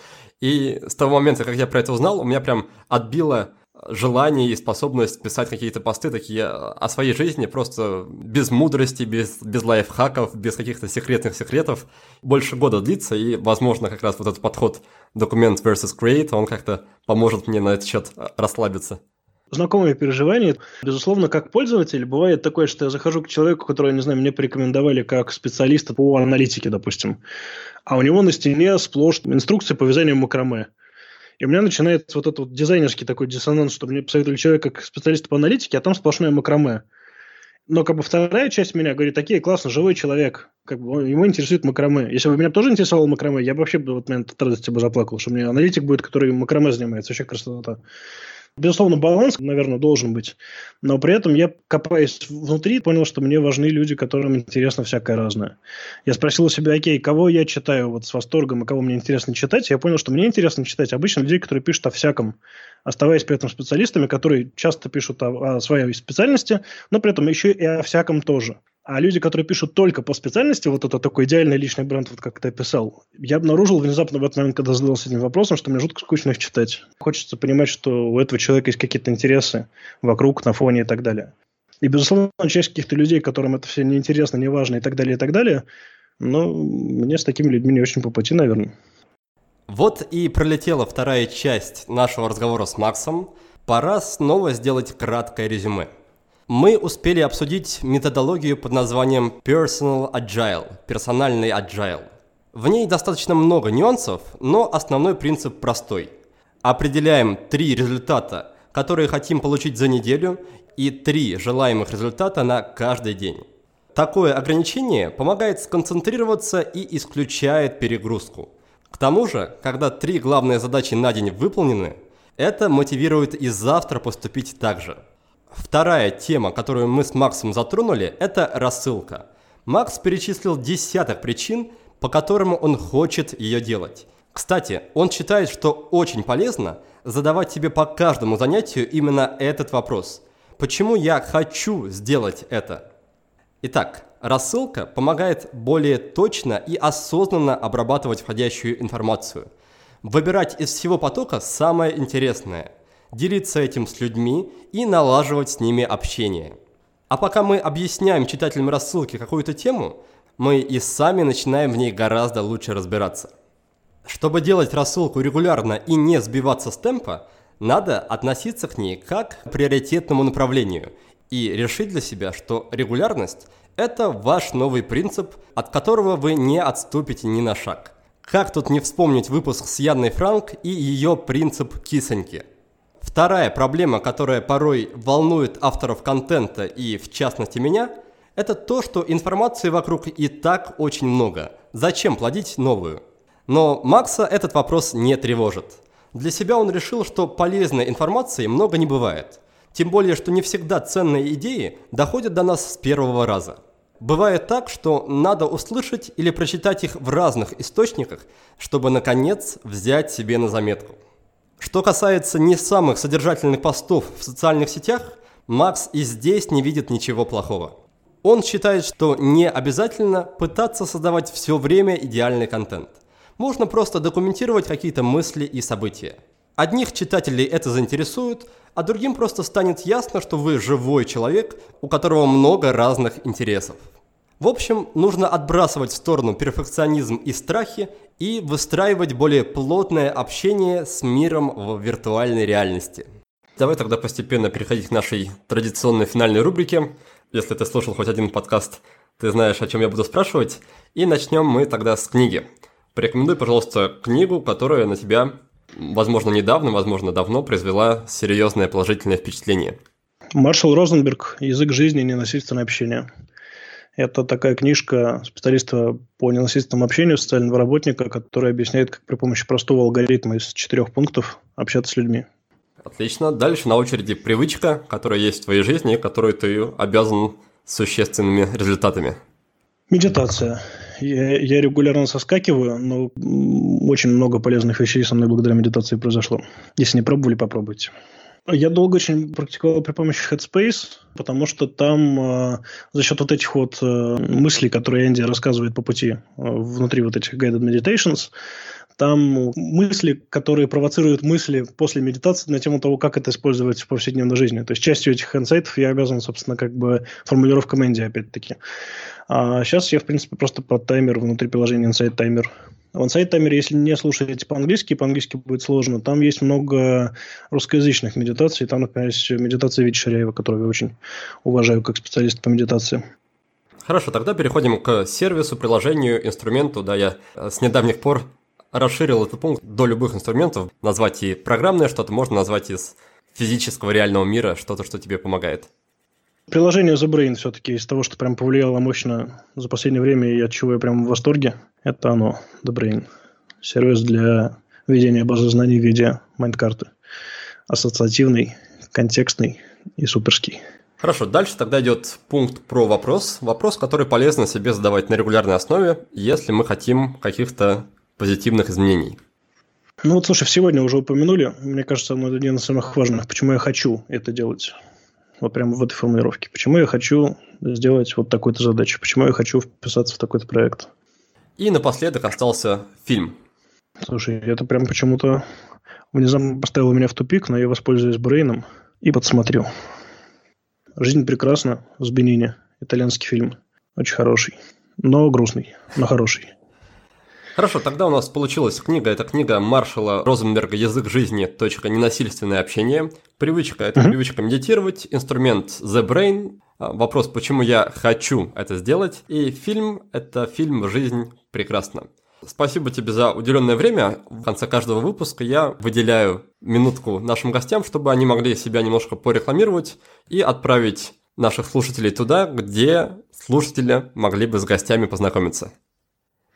И с того момента, как я про это узнал, у меня прям отбило желание и способность писать какие-то посты такие о своей жизни, просто без мудрости, без, без лайфхаков, без каких-то секретных секретов. Больше года длится, и, возможно, как раз вот этот подход документ versus create, он как-то поможет мне на этот счет расслабиться знакомые переживания. Безусловно, как пользователь, бывает такое, что я захожу к человеку, которого, не знаю, мне порекомендовали как специалиста по аналитике, допустим, а у него на стене сплошь инструкции по вязанию макраме. И у меня начинается вот этот вот дизайнерский такой диссонанс, что мне посоветовали человека как специалиста по аналитике, а там сплошное макраме. Но как бы вторая часть меня говорит, такие классно, живой человек, как бы ему интересует макраме. Если бы меня тоже интересовал макраме, я бы вообще вот момент от радости бы заплакал, что мне аналитик будет, который макраме занимается. Вообще красота. Безусловно, баланс, наверное, должен быть. Но при этом я, копаясь внутри, понял, что мне важны люди, которым интересно всякое разное. Я спросил у себя, окей, кого я читаю вот с восторгом, и кого мне интересно читать. Я понял, что мне интересно читать обычно людей, которые пишут о всяком, оставаясь при этом специалистами, которые часто пишут о, о своей специальности, но при этом еще и о всяком тоже. А люди, которые пишут только по специальности, вот это такой идеальный личный бренд, вот как ты описал, я обнаружил внезапно в этот момент, когда задался этим вопросом, что мне жутко скучно их читать. Хочется понимать, что у этого человека есть какие-то интересы вокруг, на фоне и так далее. И, безусловно, часть каких-то людей, которым это все неинтересно, неважно и так далее, и так далее, но мне с такими людьми не очень по пути, наверное. Вот и пролетела вторая часть нашего разговора с Максом. Пора снова сделать краткое резюме – мы успели обсудить методологию под названием Personal Agile, персональный Agile. В ней достаточно много нюансов, но основной принцип простой. Определяем три результата, которые хотим получить за неделю, и три желаемых результата на каждый день. Такое ограничение помогает сконцентрироваться и исключает перегрузку. К тому же, когда три главные задачи на день выполнены, это мотивирует и завтра поступить так же – Вторая тема, которую мы с Максом затронули, это рассылка. Макс перечислил десяток причин, по которым он хочет ее делать. Кстати, он считает, что очень полезно задавать себе по каждому занятию именно этот вопрос. Почему я хочу сделать это? Итак, рассылка помогает более точно и осознанно обрабатывать входящую информацию. Выбирать из всего потока самое интересное – делиться этим с людьми и налаживать с ними общение. А пока мы объясняем читателям рассылки какую-то тему, мы и сами начинаем в ней гораздо лучше разбираться. Чтобы делать рассылку регулярно и не сбиваться с темпа, надо относиться к ней как к приоритетному направлению и решить для себя, что регулярность – это ваш новый принцип, от которого вы не отступите ни на шаг. Как тут не вспомнить выпуск с Янной Франк и ее принцип кисоньки – Вторая проблема, которая порой волнует авторов контента и в частности меня, это то, что информации вокруг и так очень много. Зачем плодить новую? Но Макса этот вопрос не тревожит. Для себя он решил, что полезной информации много не бывает. Тем более, что не всегда ценные идеи доходят до нас с первого раза. Бывает так, что надо услышать или прочитать их в разных источниках, чтобы наконец взять себе на заметку. Что касается не самых содержательных постов в социальных сетях, Макс и здесь не видит ничего плохого. Он считает, что не обязательно пытаться создавать все время идеальный контент. Можно просто документировать какие-то мысли и события. Одних читателей это заинтересует, а другим просто станет ясно, что вы живой человек, у которого много разных интересов. В общем, нужно отбрасывать в сторону перфекционизм и страхи и выстраивать более плотное общение с миром в виртуальной реальности. Давай тогда постепенно переходить к нашей традиционной финальной рубрике. Если ты слушал хоть один подкаст, ты знаешь, о чем я буду спрашивать. И начнем мы тогда с книги. Порекомендуй, пожалуйста, книгу, которая на тебя, возможно, недавно, возможно, давно произвела серьезное положительное впечатление. Маршал Розенберг «Язык жизни. Ненасильственное общение». Это такая книжка специалиста по ненасильственному общению, социального работника, которая объясняет, как при помощи простого алгоритма из четырех пунктов общаться с людьми. Отлично. Дальше на очереди привычка, которая есть в твоей жизни, которую ты обязан существенными результатами. Медитация. Я, я регулярно соскакиваю, но очень много полезных вещей со мной благодаря медитации произошло. Если не пробовали, попробуйте. Я долго очень практиковал при помощи Headspace, потому что там э, за счет вот этих вот э, мыслей, которые Энди рассказывает по пути э, внутри вот этих guided meditations, там мысли, которые провоцируют мысли после медитации на тему того, как это использовать в повседневной жизни. То есть частью этих инсайтов я обязан, собственно, как бы формулировкам Энди, опять-таки. А сейчас я, в принципе, просто под таймер внутри приложения Insight Timer. В Insight Timer, если не слушаете по-английски, по-английски будет сложно, там есть много русскоязычных медитаций. Там, например, есть медитация Вити Шаряева, которую я очень уважаю как специалист по медитации. Хорошо, тогда переходим к сервису, приложению, инструменту. Да, я с недавних пор расширил этот пункт до любых инструментов. Назвать и программное что-то, можно назвать из физического реального мира что-то, что тебе помогает. Приложение The Brain все-таки из того, что прям повлияло мощно за последнее время и от чего я прям в восторге, это оно, The Brain. Сервис для ведения базы знаний в виде майндкарты. Ассоциативный, контекстный и суперский. Хорошо, дальше тогда идет пункт про вопрос. Вопрос, который полезно себе задавать на регулярной основе, если мы хотим каких-то позитивных изменений? Ну вот, слушай, сегодня уже упомянули, мне кажется, оно один из самых важных, почему я хочу это делать. Вот прямо в этой формулировке. Почему я хочу сделать вот такую-то задачу? Почему я хочу вписаться в такой-то проект? И напоследок остался фильм. Слушай, это прям почему-то внезапно поставило меня в тупик, но я воспользуюсь Брейном и подсмотрю. «Жизнь прекрасна» с Бенини. Итальянский фильм. Очень хороший. Но грустный, но хороший. Хорошо, тогда у нас получилась книга. Это книга Маршала Розенберга «Язык жизни. Точка. Ненасильственное общение». Привычка – это привычка медитировать. Инструмент The Brain. А, вопрос, почему я хочу это сделать. И фильм – это фильм «Жизнь прекрасна». Спасибо тебе за уделенное время. В конце каждого выпуска я выделяю минутку нашим гостям, чтобы они могли себя немножко порекламировать и отправить наших слушателей туда, где слушатели могли бы с гостями познакомиться.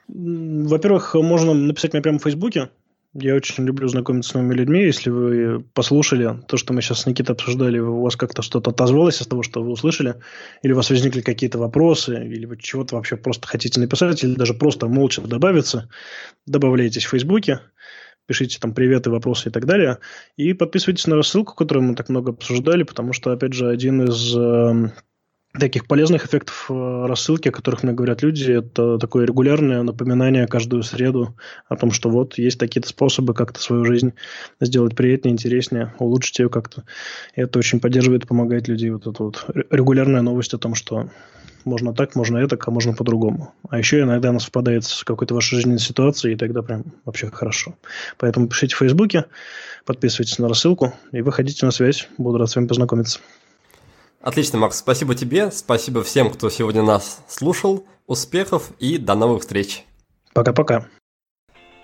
Во-первых, можно написать мне прямо в Фейсбуке. Я очень люблю знакомиться с новыми людьми. Если вы послушали то, что мы сейчас с Никитой обсуждали, у вас как-то что-то отозвалось из того, что вы услышали, или у вас возникли какие-то вопросы, или вы чего-то вообще просто хотите написать, или даже просто молча добавиться, добавляйтесь в Фейсбуке, пишите там приветы, вопросы и так далее, и подписывайтесь на рассылку, которую мы так много обсуждали, потому что, опять же, один из эм, таких полезных эффектов э, рассылки, о которых мне говорят люди, это такое регулярное напоминание каждую среду о том, что вот есть такие-то способы как-то свою жизнь сделать приятнее, интереснее, улучшить ее как-то. И это очень поддерживает, помогает людей. Вот эта вот регулярная новость о том, что можно так, можно это, а можно по-другому. А еще иногда она совпадает с какой-то вашей жизненной ситуацией, и тогда прям вообще хорошо. Поэтому пишите в Фейсбуке, подписывайтесь на рассылку и выходите на связь. Буду рад с вами познакомиться. Отлично, Макс, спасибо тебе, спасибо всем, кто сегодня нас слушал. Успехов и до новых встреч. Пока-пока.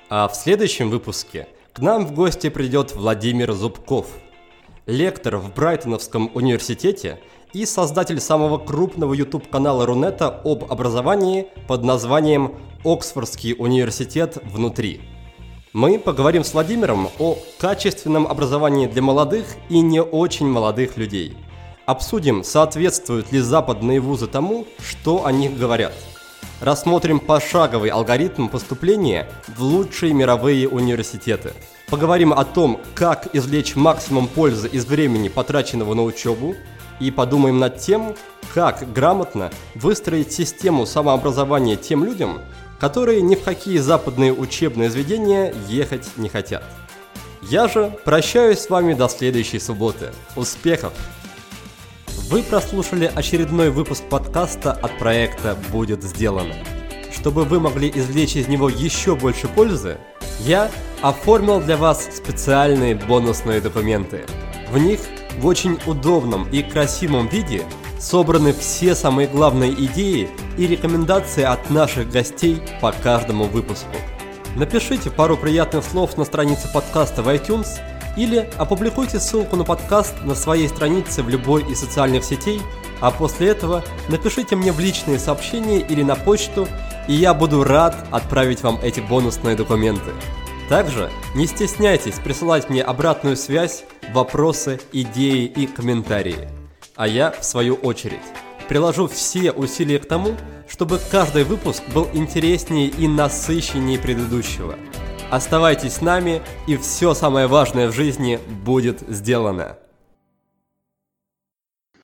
А в следующем выпуске к нам в гости придет Владимир Зубков, лектор в Брайтоновском университете и создатель самого крупного YouTube-канала Рунета об образовании под названием «Оксфордский университет внутри». Мы поговорим с Владимиром о качественном образовании для молодых и не очень молодых людей – Обсудим, соответствуют ли западные вузы тому, что о них говорят. Рассмотрим пошаговый алгоритм поступления в лучшие мировые университеты. Поговорим о том, как извлечь максимум пользы из времени, потраченного на учебу, и подумаем над тем, как грамотно выстроить систему самообразования тем людям, которые ни в какие западные учебные заведения ехать не хотят. Я же прощаюсь с вами до следующей субботы. Успехов! Вы прослушали очередной выпуск подкаста от проекта «Будет сделано». Чтобы вы могли извлечь из него еще больше пользы, я оформил для вас специальные бонусные документы. В них в очень удобном и красивом виде собраны все самые главные идеи и рекомендации от наших гостей по каждому выпуску. Напишите пару приятных слов на странице подкаста в iTunes или опубликуйте ссылку на подкаст на своей странице в любой из социальных сетей, а после этого напишите мне в личные сообщения или на почту, и я буду рад отправить вам эти бонусные документы. Также не стесняйтесь присылать мне обратную связь, вопросы, идеи и комментарии. А я, в свою очередь, приложу все усилия к тому, чтобы каждый выпуск был интереснее и насыщеннее предыдущего. Оставайтесь с нами, и все самое важное в жизни будет сделано.